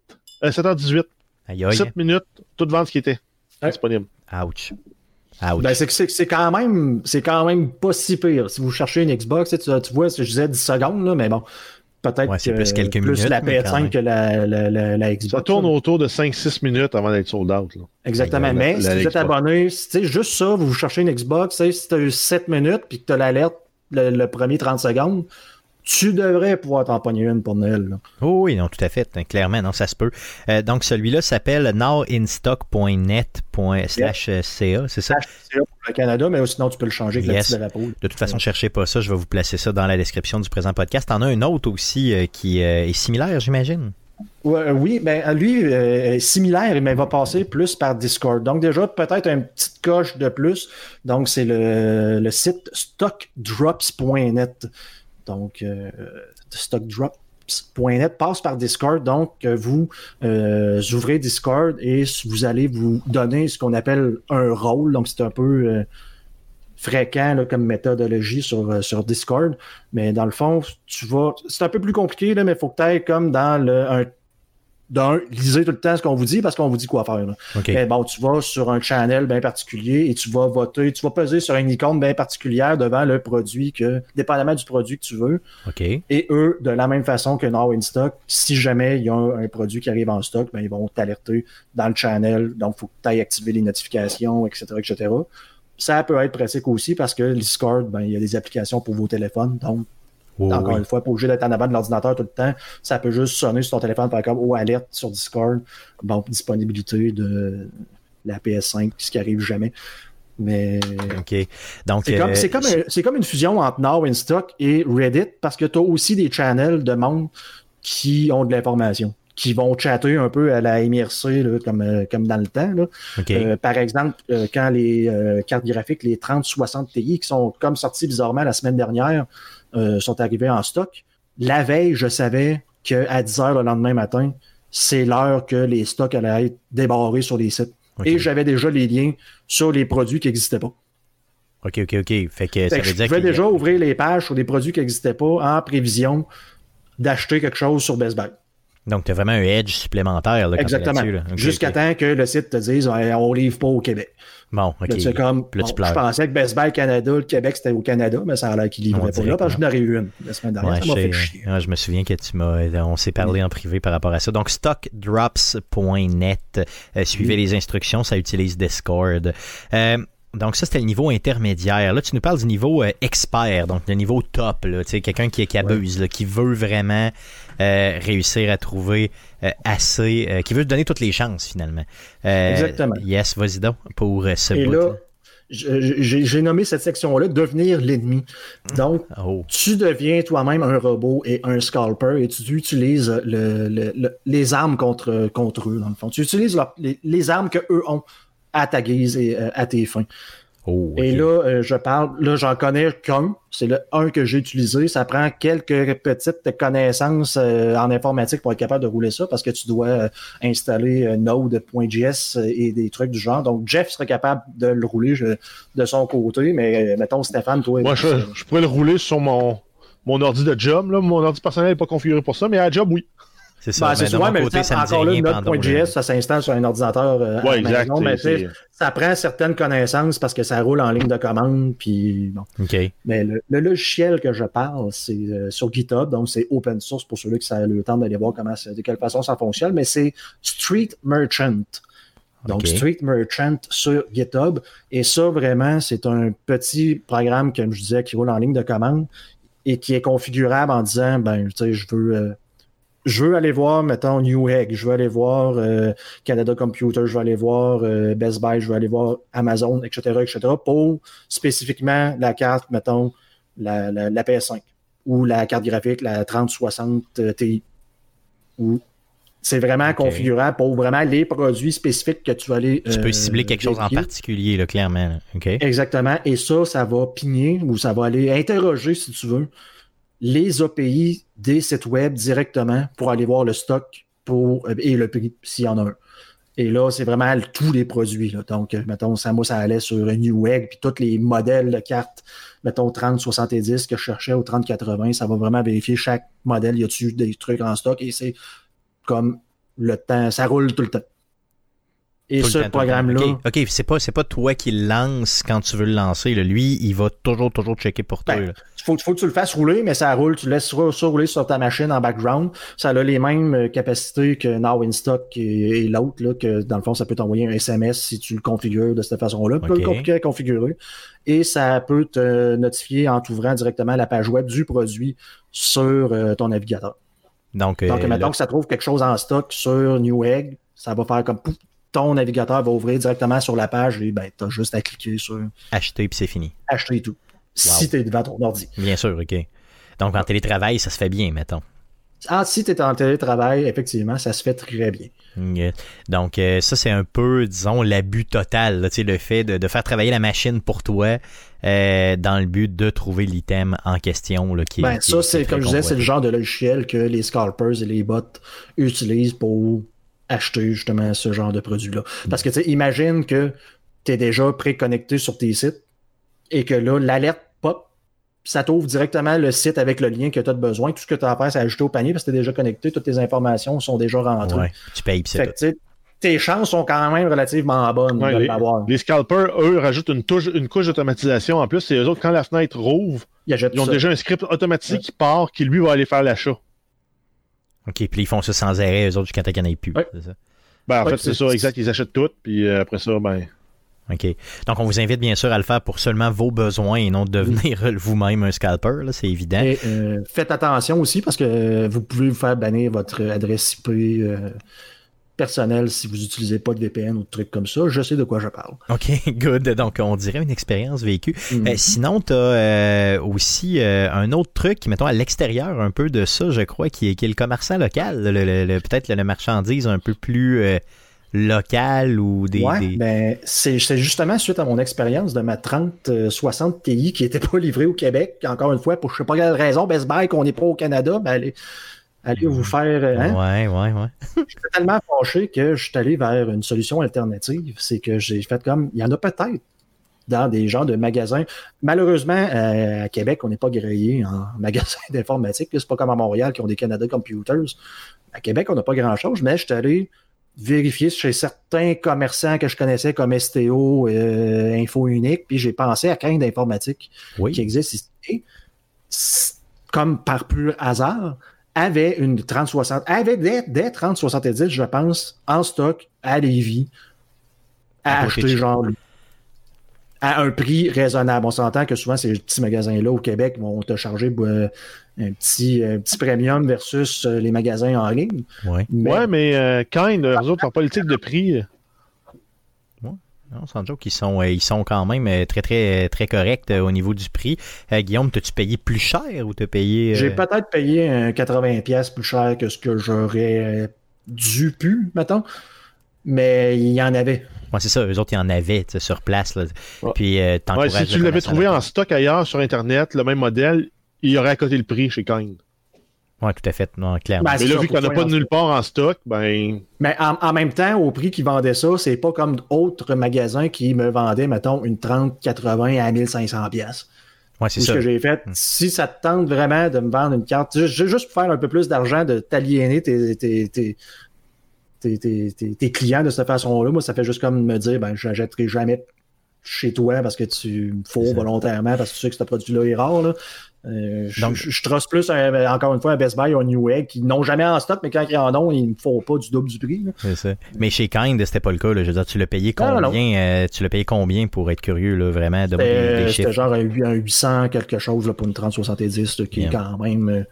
Euh, 7h18. Aïe, aïe. 7 minutes, toute vente qui était Ouais. disponible. Ouch. Ben, c'est c'est c'est quand même c'est quand même pas si pire. Si vous cherchez une Xbox, tu, tu vois, je disais 10 secondes, là, mais bon, peut-être Ouais, c'est que plus quelques plus minutes, la mais quand même. PS5 que la, la, la, la Xbox. Ça tourne là. autour de 5-6 minutes avant d'être sold out. Là. Exactement. Mais la- si la vous êtes abonné, tu sais, juste ça, vous cherchez une Xbox, tu sais, si tu as eu 7 minutes puis que tu as l'alerte le, le premier 30 secondes, tu devrais pouvoir t'en pogner une pour Noël. là. Oh oui, non, tout à fait. hein, Clairement, non, ça se peut. Euh, donc, celui-là s'appelle nowinstock.net.ca, c'est ça? C'est là pour le Canada, mais sinon tu peux le changer avec Yes. le petit drapeau. De toute façon, cherchez pas ça. Je vais vous placer ça dans la description du présent podcast. T'en as un autre aussi euh, qui euh, est similaire, j'imagine? Ouais, euh, oui, ben lui, euh, est similaire, mais va passer plus par Discord. Donc déjà, peut-être une petite coche de plus. Donc c'est le, le site stockdrops.net. Donc euh, stockdrops.net passe par Discord. Donc euh, vous euh, ouvrez Discord et vous allez vous donner ce qu'on appelle un rôle. Donc c'est un peu fréquent comme méthodologie sur, Discord. Mais dans le fond, tu vas. C'est un peu plus compliqué, mais il faut que tu ailles comme dans le. Un, d'un, lisez tout le temps ce qu'on vous dit parce qu'on vous dit quoi faire. là. Mais bon, tu vas sur un channel bien particulier et tu vas voter, tu vas peser sur une icône bien particulière devant le produit que, dépendamment du produit que tu veux. Et eux, de la même façon que Now in Stock, si jamais il y a un, un produit qui arrive en stock, ben, ils vont t'alerter dans le channel. Donc, il faut que tu ailles activer les notifications, etc., etc. Ça peut être pratique aussi parce que le Discord, ben, il y a des applications pour vos téléphones. Donc, Oh, encore oui. une fois, pas obligé d'être en avant de l'ordinateur tout le temps. Ça peut juste sonner sur ton téléphone par comme, oh, alerte sur Discord. Bon, disponibilité de la PS5, ce qui arrive jamais. Mais OK. Donc, c'est comme, euh, c'est comme, un- c'est comme une fusion entre Now in Stock et Reddit parce que tu as aussi des channels de monde qui ont de l'information, qui vont chatter un peu à la MRC là, comme, euh, comme dans le temps. Là. Euh, par exemple, euh, quand les euh, cartes graphiques, les 3060 Ti, qui sont comme sorties bizarrement la semaine dernière, euh, sont arrivées en stock, la veille, je savais qu'à 10 h le lendemain matin, c'est l'heure que les stocks allaient être débarrés sur les sites. Et j'avais déjà les liens sur les produits qui n'existaient pas. OK, OK, OK. Fait que ça je dire pouvais a- déjà ouvrir les pages sur des produits qui n'existaient pas en prévision d'acheter quelque chose sur Best Buy. Donc, tu as vraiment un edge supplémentaire là, Exactement. Jusqu'à temps que le site te dise on livre pas au Québec. Bon, OK. Là, comme, là, bon, je pensais que Best Buy Canada, le Québec, c'était au Canada, mais ça a l'air qu'ils On livraient pas là parce que j'en aurais eu une la semaine dernière. Ouais, ça m'a je, fait chier. je me souviens que tu m'as, on s'est parlé en privé par rapport à ça. Donc, stockdrops.net. Euh, suivez Oui. les instructions, ça utilise Discord. Euh, donc, ça, c'était le niveau intermédiaire. Là, tu nous parles du niveau euh, expert, donc le niveau top, là, tu sais, quelqu'un qui, qui abuse, là, qui veut vraiment euh, réussir à trouver euh, assez, euh, qui veut te donner toutes les chances, finalement. Exactement. Yes, vas-y donc, pour ce Et bout là, j'ai nommé cette section-là devenir l'ennemi. Donc, Oh, tu deviens toi-même un robot et un scalper et tu utilises le- le- le- les armes contre, contre eux, dans le fond. Tu utilises leur- les, les armes que eux ont à ta guise et à tes fins. Oh, Et là, euh, je parle, là, j'en connais qu'un. C'est le un que j'ai utilisé. Ça prend quelques petites connaissances euh, en informatique pour être capable de rouler ça parce que tu dois euh, installer Node.js et des trucs du genre. Donc, Jeff serait capable de le rouler de son côté, mais mettons, Stéphane, toi. Moi, je, je pourrais le rouler sur mon, mon ordi de job. Là. Mon ordi personnel n'est pas configuré pour ça, mais à job, oui. C'est ça. Ben, c'est mais souvent, mais côté, ça encore là, Node.js, ça s'installe sur un ordinateur euh, à Ouais, la exact. maison, mais ça prend certaines connaissances parce que ça roule en ligne de commande, puis bon. Mais le, le logiciel que je parle, c'est euh, sur GitHub, donc c'est open source pour ceux qui ont le temps d'aller voir comment de quelle façon ça fonctionne, mais c'est Street Merchant. Donc. Street Merchant sur GitHub. Et ça, vraiment, c'est un petit programme, comme je disais, qui roule en ligne de commande et qui est configurable en disant, ben, tu sais, je veux, euh, je veux aller voir, mettons, Newegg, je veux aller voir euh, Canada Computer, je veux aller voir euh, Best Buy, je veux aller voir Amazon, etc., etc., pour spécifiquement la carte, mettons, la, la, la PS5 ou la carte graphique, la 3060 euh, Ti. Ou c'est vraiment configurable pour vraiment les produits spécifiques que tu vas aller. Tu peux euh, cibler quelque chose en particulier, là, clairement. Exactement. Et ça, ça va pigner ou ça va aller interroger, si tu veux, les API des sites web directement pour aller voir le stock euh, et le prix, s'il y en a un. Et là, c'est vraiment tous les produits. Donc, euh, mettons, ça, moi, ça allait sur Newegg, puis tous les modèles de cartes, mettons 3070 que je cherchais au 3080, ça va vraiment vérifier chaque modèle, y a-tu des trucs en stock, et c'est comme le temps, ça roule tout le temps. Et Tout ce programme-là, OK, c'est pas, pas toi qui le lance quand tu veux le lancer. là. Lui, il va toujours, toujours checker pour toi. Ben, là. faut, faut que tu le fasses rouler, mais ça roule. Tu laisses ça rouler sur ta machine en background. Ça a les mêmes euh, capacités que Now in Stock et, et l'autre, que dans le fond, ça peut t'envoyer un SMS si tu le configures de cette façon-là. Tu peux Ok. le configurer. Et ça peut te notifier en t'ouvrant directement la page web du produit sur euh, ton navigateur. Donc, euh, Donc, là, mettons que ça trouve quelque chose en stock sur Newegg, ça va faire comme pouf, ton navigateur va ouvrir directement sur la page et ben, tu as juste à cliquer sur acheter puis c'est fini. acheter et tout. Si tu es devant ton ordi. Bien sûr, OK. Donc, en télétravail, ça se fait bien, mettons. Ah, si tu es en télétravail, effectivement, ça se fait très bien. Donc, euh, ça, c'est un peu, disons, l'abus total. là, le fait de, de faire travailler la machine pour toi euh, dans le but de trouver l'item en question. Là, qui, Ben, qui- ça, c'est comme je disais, c'est le genre de logiciel que les scalpers et les bots utilisent pour acheter justement ce genre de produit-là. Parce que tu sais, imagine que tu es déjà préconnecté sur tes sites et que là, l'alerte pop, ça t'ouvre directement le site avec le lien que tu as besoin. Tout ce que tu as à faire, c'est ajouter au panier parce que tu es déjà connecté, toutes tes informations sont déjà rentrées. Ouais, tu payes, puis c'est tes chances sont quand même relativement bonnes Ouais, de les, l'avoir. les scalpers, eux, rajoutent une, touche- une couche d'automatisation. En plus, c'est eux autres, quand la fenêtre rouvre, Ils ont ça. déjà un script automatique qui part, qui lui va aller faire l'achat. OK, puis ils font ça sans arrêt, eux autres, jusqu'à temps qu'il n'y en ait plus. Ouais. c'est ça? Ben, en Ouais, fait, c'est c'est- ça, exact. Ils achètent tout, puis euh, après ça, ben. OK. Donc, on vous invite bien sûr à le faire pour seulement vos besoins et non de devenir vous-même un scalper, là, c'est évident. Et euh, faites attention aussi parce que euh, vous pouvez vous faire bannir votre adresse IP euh, personnelle si vous n'utilisez pas de VPN ou de trucs comme ça. Je sais de quoi je parle. OK, good. Donc, on dirait une expérience vécue. Mhm. Euh, sinon, tu as aussi euh, un autre truc, qui, mettons, à l'extérieur un peu de ça, je crois, qui est, qui est le commerçant local. le- le- le- Peut-être le, marchandise un peu plus euh, local ou des... ouais, des- ben, c'est c'est justement suite à mon expérience de ma 3060 Ti qui n'était pas livrée au Québec. Encore une fois, pour je sais pas quelle raison, Best Buy, qu'on n'est pas au Canada, ben allez, allez vous faire. euh, hein? Ouais, ouais, ouais. J'étais tellement fâché que je suis allé vers une solution alternative. C'est que j'ai fait comme, il y en a peut-être dans des genres de magasins. Malheureusement, euh, à Québec, on n'est pas grillé en magasin d'informatique. C'est pas comme à Montréal qui ont des Canada Computers. À Québec, on n'a pas grand-chose, mais je suis allé vérifier chez certains commerçants que je connaissais comme STO, euh, Info Unique, puis j'ai pensé à Crainte d'informatique qui Oui. existe ici. Comme par pur hasard, avait une 3060, avait des, des 3070, je pense, en stock à Lévis, à, acheter genre à un prix raisonnable. On s'entend que souvent ces petits magasins-là au Québec vont te charger euh, un petit, un petit premium versus euh, les magasins en ligne. Ouais. Mais, Ouais, mais euh, Kind, eux autres, leur politique de prix. Non, sans joke, ils sont, euh, ils sont quand même euh, très, très, très corrects euh, au niveau du prix. Euh, Guillaume, t'as-tu payé plus cher ou t'as payé... euh, J'ai peut-être payé un 80$ pièces plus cher que ce que j'aurais dû pu, mettons. Mais il y en avait. Ouais, c'est ça, eux autres, ils en avaient sur place. Là. Ouais. Puis, euh, Ouais, si tu l'avais trouvé en stock ailleurs sur Internet, le même modèle, il y aurait à côté le prix chez Kind. Ouais, tout à fait, non, clairement. Ben, Mais là, ça, vu qu'il n'y en a pas sois nulle part en stock, ben. Mais en, en même temps, au prix qu'ils vendaient ça, c'est pas comme d'autres magasins qui me vendaient, mettons, une 30-80 à 1500$. pièces. ouais, c'est Ou ce ça. que j'ai fait, si ça te tente vraiment de me vendre une carte, ju- ju- juste pour faire un peu plus d'argent, de t'aliéner tes, tes, tes, tes, tes- tes- tes clients de cette façon-là, moi, ça fait juste comme me dire, ben, je n'achèterai jamais chez toi parce que tu me fous ça. volontairement parce que tu sais que ce produit-là est rare. Là. Euh, je, je, je trosse plus, un- encore une fois, un Best Buy ou un Newegg qui n'ont jamais en stock, mais quand ils en ont, ils ne font pas du double du prix. ça. Mais chez Kind, c'était pas le cas. Là. Je veux dire, tu l'as payé Non, non, non. combien euh, Tu l'as payé combien pour être curieux, là, vraiment, de des, C'était genre un, un 800 quelque chose là, pour une 3070, là, qui Yeah. est quand même euh,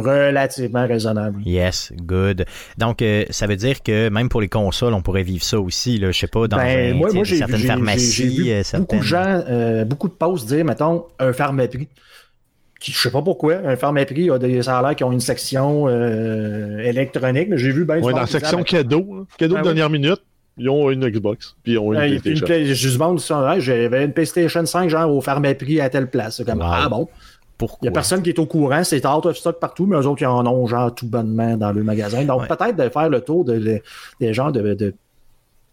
relativement raisonnable. Yes, good. Donc, euh, ça veut dire que même pour les consoles, on pourrait vivre ça aussi, là, je sais pas, dans Ben, un- moi, tu sais, moi j'ai vu, certaines pharmacies, j'ai- j'ai vu beaucoup de gens, euh, beaucoup de posts dire, mettons, un pharmaprix. Qui, je sais pas pourquoi, un pharmaprix a des salaires qui ont une section euh, électronique, mais j'ai vu bien Ouais, dans la section ben, cadeau, là. cadeau Ah de oui. dernière minute, ils ont une Xbox, puis ils ont une il une PlayStation. sont là, j'avais une PlayStation 5 genre au pharmaprix à telle place. Comme Wow. ah bon? Il Pourquoi? y a personne qui est au courant, c'est out of stock partout, mais eux autres, ils en ont genre tout bonnement dans le magasin. Donc Ouais. peut-être de faire le tour de, de- des genres de, de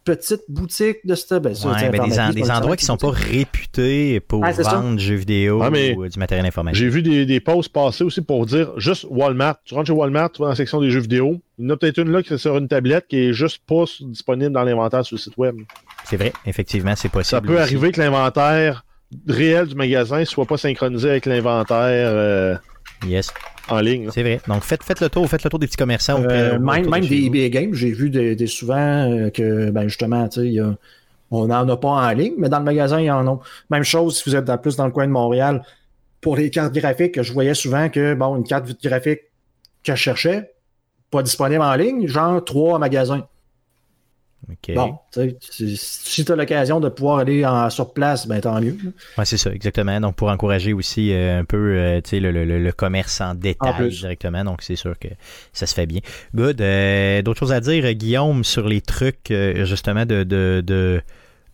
petites boutiques de ce ben, ça, Ouais, ben, des, en- des endroits qui sont pas réputés pour Ah, vendre jeux vidéo Ah, mais ou du matériel informatique. J'ai vu des, des posts passer aussi pour dire juste Walmart. Tu rentres chez Walmart, tu vas dans la section des jeux vidéo. Il y en a peut-être une là qui est sur une tablette qui est juste pas disponible dans l'inventaire sur le site web. C'est vrai, effectivement, c'est possible. Ça peut aussi. arriver que l'inventaire réel du magasin soit pas synchronisé avec l'inventaire euh, Yes, en ligne. c'est vrai. Donc, faites, faites le tour, faites le tour des petits commerçants. Euh, même même des eBay Games, j'ai vu des, des souvent euh, que, ben justement, tu sais, il y a- on n'en a pas en ligne, mais dans le magasin, il y en a. Même chose si vous êtes dans, plus dans le coin de Montréal. Pour les cartes graphiques, je voyais souvent que, bon, une carte graphique que je cherchais, pas disponible en ligne, genre trois magasins. Bon, si- tu as l'occasion de pouvoir aller en, sur place, ben tant mieux. Ouais, c'est ça, exactement. Donc, pour encourager aussi euh, un peu euh, le, le, le- commerce en détail directement. Donc, c'est sûr que ça se fait bien. Good. Euh, D'autres choses à dire, Guillaume, sur les trucs, justement, de, de, de,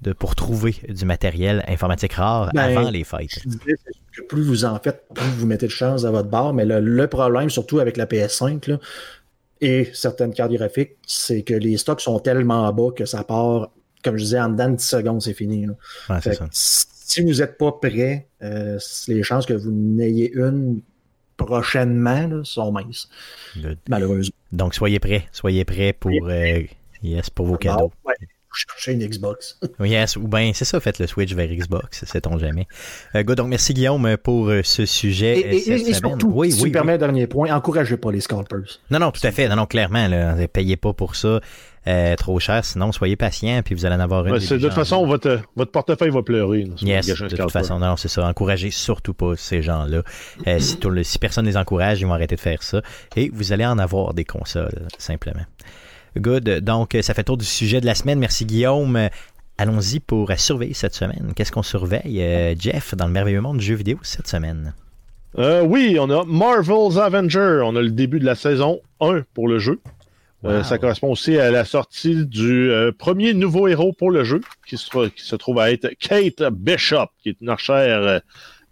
de- pour trouver du matériel informatique rare Ben, avant les fêtes? Je disais, c'est que plus vous en faites, plus vous mettez de chance à votre barre. Mais le, le problème, surtout avec la PS5 là, et certaines cartes graphiques, c'est que les stocks sont tellement bas que ça part, comme je disais, en dedans de 10 secondes, c'est fini. Ouais, Fait que si vous n'êtes pas prêt, euh, les chances que vous n'ayez une prochainement là, sont minces, Good. malheureusement. Donc, soyez prêts. Soyez prêts pour, euh, yes, pour vos cadeaux. Ouais, vous cherchez une Xbox. Yes, ou bien c'est ça, faites le switch vers Xbox, sait-on jamais. Euh, good, donc merci Guillaume pour euh, ce sujet. Et, euh, et- cette et semaine. surtout, oui, si tu oui, permets un dernier point, encouragez pas les scalpers. Non, non, tout à fait. Non, non, clairement, là, payez pas pour ça euh, trop cher, sinon soyez patient, puis vous allez en avoir une. Ouais, c'est- de toute façon, votre, votre portefeuille va pleurer. là, si Yes, de toute façon, non, c'est ça. Encouragez surtout pas ces gens-là. Euh, si, si personne les encourage, ils vont arrêter de faire ça. Et vous allez en avoir des consoles, simplement. Good. Donc, ça fait tour du sujet de la semaine. Merci, Guillaume. Euh, Allons-y pour euh, surveiller cette semaine. Qu'est-ce qu'on surveille, euh, Jeff, dans le merveilleux monde du jeu vidéo cette semaine? Euh, oui, on a Marvel's Avenger. On a le début de la saison 1 pour le jeu. Euh, ça correspond aussi à la sortie du euh, premier nouveau héros pour le jeu, qui se, qui se trouve à être Kate Bishop, qui est une archère euh,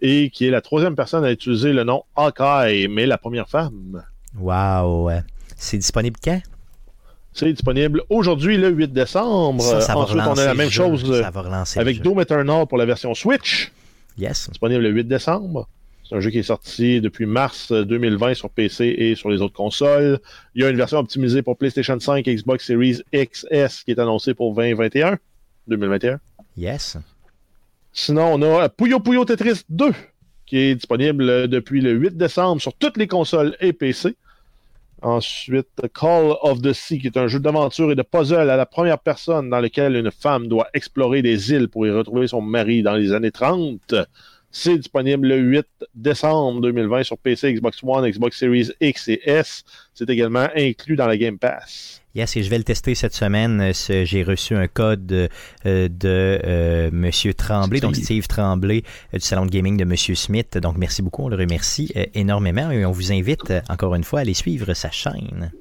et qui est la troisième personne à utiliser le nom Hawkeye, mais la première femme. Wow. C'est disponible quand? C'est disponible aujourd'hui, le 8 décembre. Ça, Ensuite, on a la même chose euh, Ça va relancer avec. Doom Eternal pour la version Switch, Yes. disponible le 8 décembre. C'est un jeu qui est sorti depuis mars 2020 sur PC et sur les autres consoles. Il y a une version optimisée pour PlayStation 5 et Xbox Series XS qui est annoncée pour 2021. 2021. Yes. Sinon, on a Puyo Puyo Tetris 2 qui est disponible depuis le 8 décembre sur toutes les consoles et PC. Ensuite, Call of the Sea, qui est un jeu d'aventure et de puzzle à la première personne dans lequel une femme doit explorer des îles pour y retrouver son mari dans les années 30. C'est disponible le 8 décembre 2020 sur PC, Xbox One, Xbox Series X et S. C'est également inclus dans la Game Pass. Yes, et je vais le tester cette semaine. Euh, J'ai reçu un code euh, de euh, Monsieur Tremblay, donc Steve. Tremblay euh, du salon de gaming de Monsieur Smith. Donc merci beaucoup, on le remercie énormément et on vous invite encore une fois à aller suivre sa chaîne.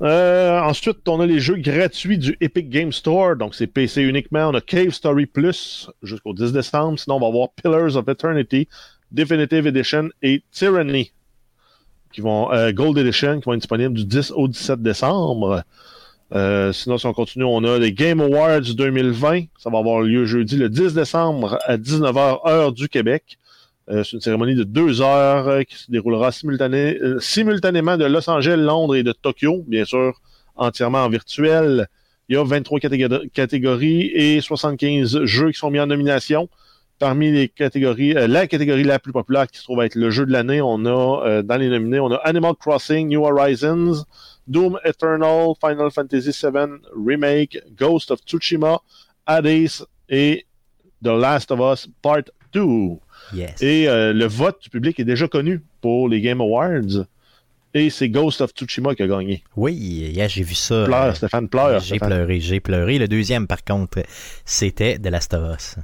Ensuite, on a les jeux gratuits du Epic Game Store. Donc, c'est PC uniquement. On a Cave Story Plus jusqu'au 10 décembre. Sinon, on va avoir Pillars of Eternity, Definitive Edition et Tyranny, qui vont, euh, Gold Edition, qui vont être disponibles du 10 au 17 décembre. Euh, sinon, si on continue, on a les Game Awards 2020. Ça va avoir lieu jeudi le 10 décembre à 19h, heure du Québec. Euh, c'est une cérémonie de deux heures qui se déroulera simultané- simultanément de Los Angeles, Londres et de Tokyo, bien sûr, entièrement en virtuel. Il y a 23 catégor- catégories et 75 jeux qui sont mis en nomination. Parmi les catégories, euh, la catégorie la plus populaire qui se trouve être le jeu de l'année, on a euh, dans les nominés, on a Animal Crossing, New Horizons, Doom Eternal, Final Fantasy VII Remake, Ghost of Tsushima, Hades et The Last of Us Part 2. Yes. Et euh, le vote du public est déjà connu pour les Game Awards. Et c'est Ghost of Tsushima qui a gagné. Oui, yeah, j'ai vu ça. Pleure, Stéphane, pleure. J'ai pleuré, j'ai pleuré. Le deuxième, par contre, c'était de Last of Us.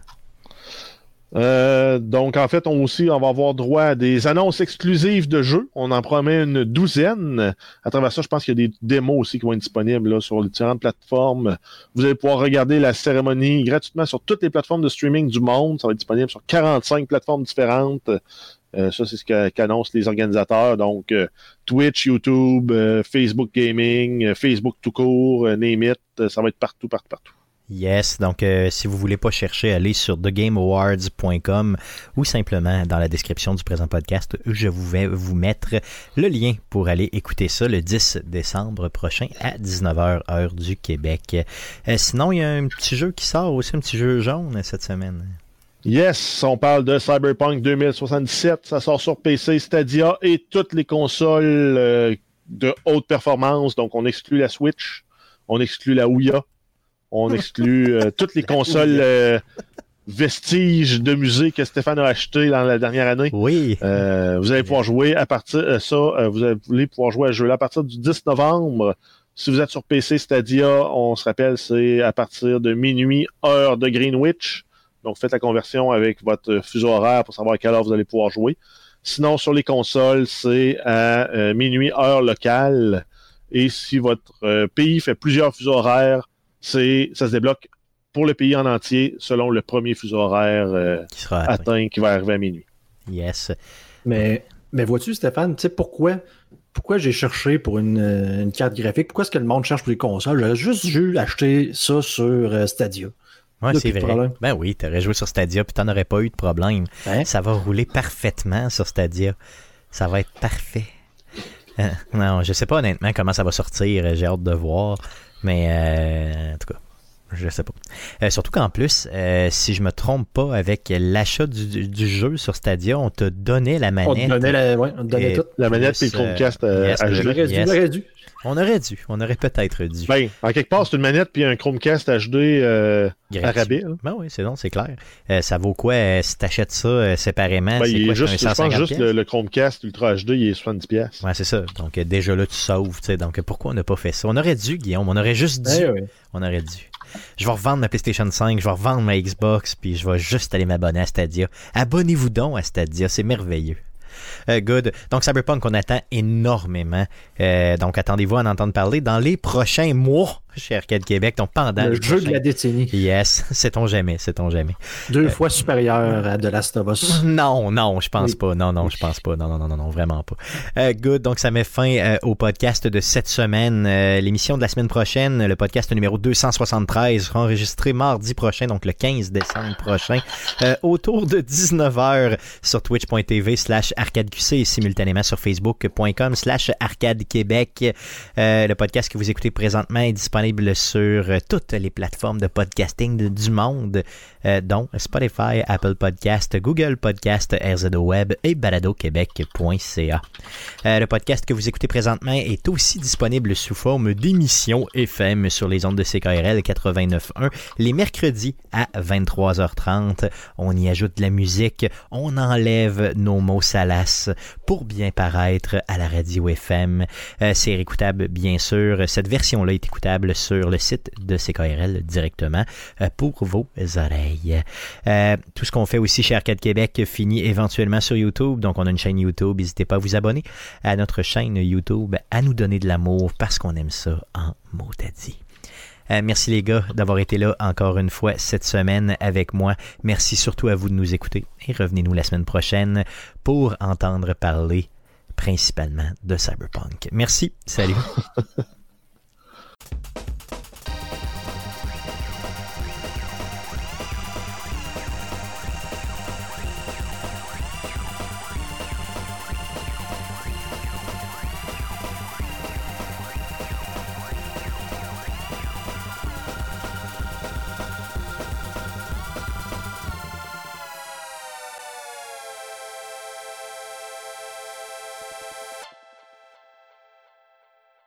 Euh, donc, en fait, on aussi, on va avoir droit à des annonces exclusives de jeux. On en promet une douzaine. À travers ça, je pense qu'il y a des démos aussi qui vont être disponibles là, sur les différentes plateformes. Vous allez pouvoir regarder la cérémonie gratuitement sur toutes les plateformes de streaming du monde. Ça va être disponible sur 45 plateformes différentes. Euh, ça, c'est ce qu'annoncent les organisateurs. Donc, euh, Twitch, YouTube, euh, Facebook Gaming, euh, Facebook tout court, name it, ça va être partout, partout, partout. Yes, donc euh, si vous voulez pas chercher, allez sur thegameawards.com ou simplement dans la description du présent podcast, je vous vais vous mettre le lien pour aller écouter ça le 10 décembre prochain à 19h heure du Québec. Euh, sinon, il y a un petit jeu qui sort aussi, un petit jeu jaune cette semaine. Yes, on parle de Cyberpunk 2077. Ça sort sur PC, Stadia et toutes les consoles euh, de haute performance. Donc, on exclut la Switch, on exclut la Ouya, on exclut euh, toutes les consoles euh, vestiges de musée que Stéphane a acheté dans la dernière année. Oui, Euh, vous allez pouvoir jouer à partir de ça, euh, vous allez pouvoir jouer à ce jeu-là à partir du 10 novembre. Si vous êtes sur PC Stadia, on se rappelle, c'est à partir de minuit, heure de Greenwich. Donc, faites la conversion avec votre fuseau horaire pour savoir à quelle heure vous allez pouvoir jouer. Sinon, sur les consoles, c'est à euh, minuit, heure locale. Et si votre euh, pays fait plusieurs fuseaux horaires, c'est ça se débloque pour le pays en entier selon le premier fuseau horaire euh, qui sera atteint. atteint qui va arriver à minuit. Yes. Mais, mais vois-tu, Stéphane, tu sais pourquoi, pourquoi j'ai cherché pour une, euh, une carte graphique? Pourquoi est-ce que le monde cherche pour les consoles? J'aurais juste dû acheter ça sur euh, Stadia. Là, c'est vrai. problème. Ben oui, t'aurais joué sur Stadia puis t'en aurais pas eu de problème. Hein? Ça va rouler parfaitement sur Stadia. Ça va être parfait. Euh, non, je sais pas honnêtement comment ça va sortir. J'ai hâte de voir. Mais euh, en tout cas, je sais pas. Euh, surtout qu'en plus, euh, si je me trompe pas, avec l'achat du, du- jeu sur Stadia, on te donnait la On manette. te donnait, la, ouais, on te donnait. La manette et le Chromecast euh, yes, dû, Yes. On aurait dû. On aurait peut-être dû. Ben, en quelque part, c'est une manette puis un Chromecast HD euh, à Gratuit. rabais. là. Ben oui, c'est bon, c'est clair. Euh, ça vaut quoi euh, si t'achètes ça euh, séparément? Ben, c'est il quoi, juste, un je pense 150 juste le, le Chromecast Ultra HD, il est 70$. pièces. Ouais, c'est ça. Donc, euh, déjà là, tu sauves, tu sais. Donc, euh, pourquoi on n'a pas fait ça? On aurait dû, Guillaume. On aurait juste dû. Oui. On aurait dû. Je vais revendre ma PlayStation 5, je vais revendre ma Xbox, puis je vais juste aller m'abonner à Stadia. Abonnez-vous donc à Stadia, c'est merveilleux. Euh, good. Donc, Cyberpunk, on attend énormément. Euh, donc, attendez-vous à en entendre parler dans les prochains mois chez Arcade Québec. Donc, pendant Le jeu de la décennie. Yes, sait-on jamais, sait-on jamais. Deux fois supérieur à The Last of Us. Non, non, je pense Oui. pas. Non, non, je pense pas. Non, non, non, non, vraiment pas. Euh, good. Donc, ça met fin euh, au podcast de cette semaine. Euh, L'émission de la semaine prochaine, le podcast numéro 273, sera enregistré mardi prochain, donc le 15 décembre prochain, euh, autour de 19h sur twitch.tv slash arcadeqc et simultanément sur facebook.com slash arcadequebec. Euh, le podcast que vous écoutez présentement est disponible sur toutes les plateformes de podcasting du monde, euh, dont Spotify, Apple Podcast, Google Podcast, RZO Web et baladoquebec.ca. Euh, le podcast que vous écoutez présentement est aussi disponible sous forme d'émission FM sur les ondes de CKRL 89.1 les mercredis à 23h30. On y ajoute de la musique, on enlève nos mots salaces pour bien paraître à la radio FM. Euh, c'est écoutable bien sûr. Cette version-là est écoutable sur le site de CKRL directement pour vos oreilles. Euh, tout ce qu'on fait aussi chez Arcade Québec finit éventuellement sur YouTube. Donc on a une chaîne YouTube. N'hésitez pas à vous abonner à notre chaîne YouTube, à nous donner de l'amour parce qu'on aime ça en mot à dit. Euh, merci les gars d'avoir été là encore une fois cette semaine avec moi. Merci surtout à vous de nous écouter et revenez-nous la semaine prochaine pour entendre parler principalement de Cyberpunk. Merci, salut.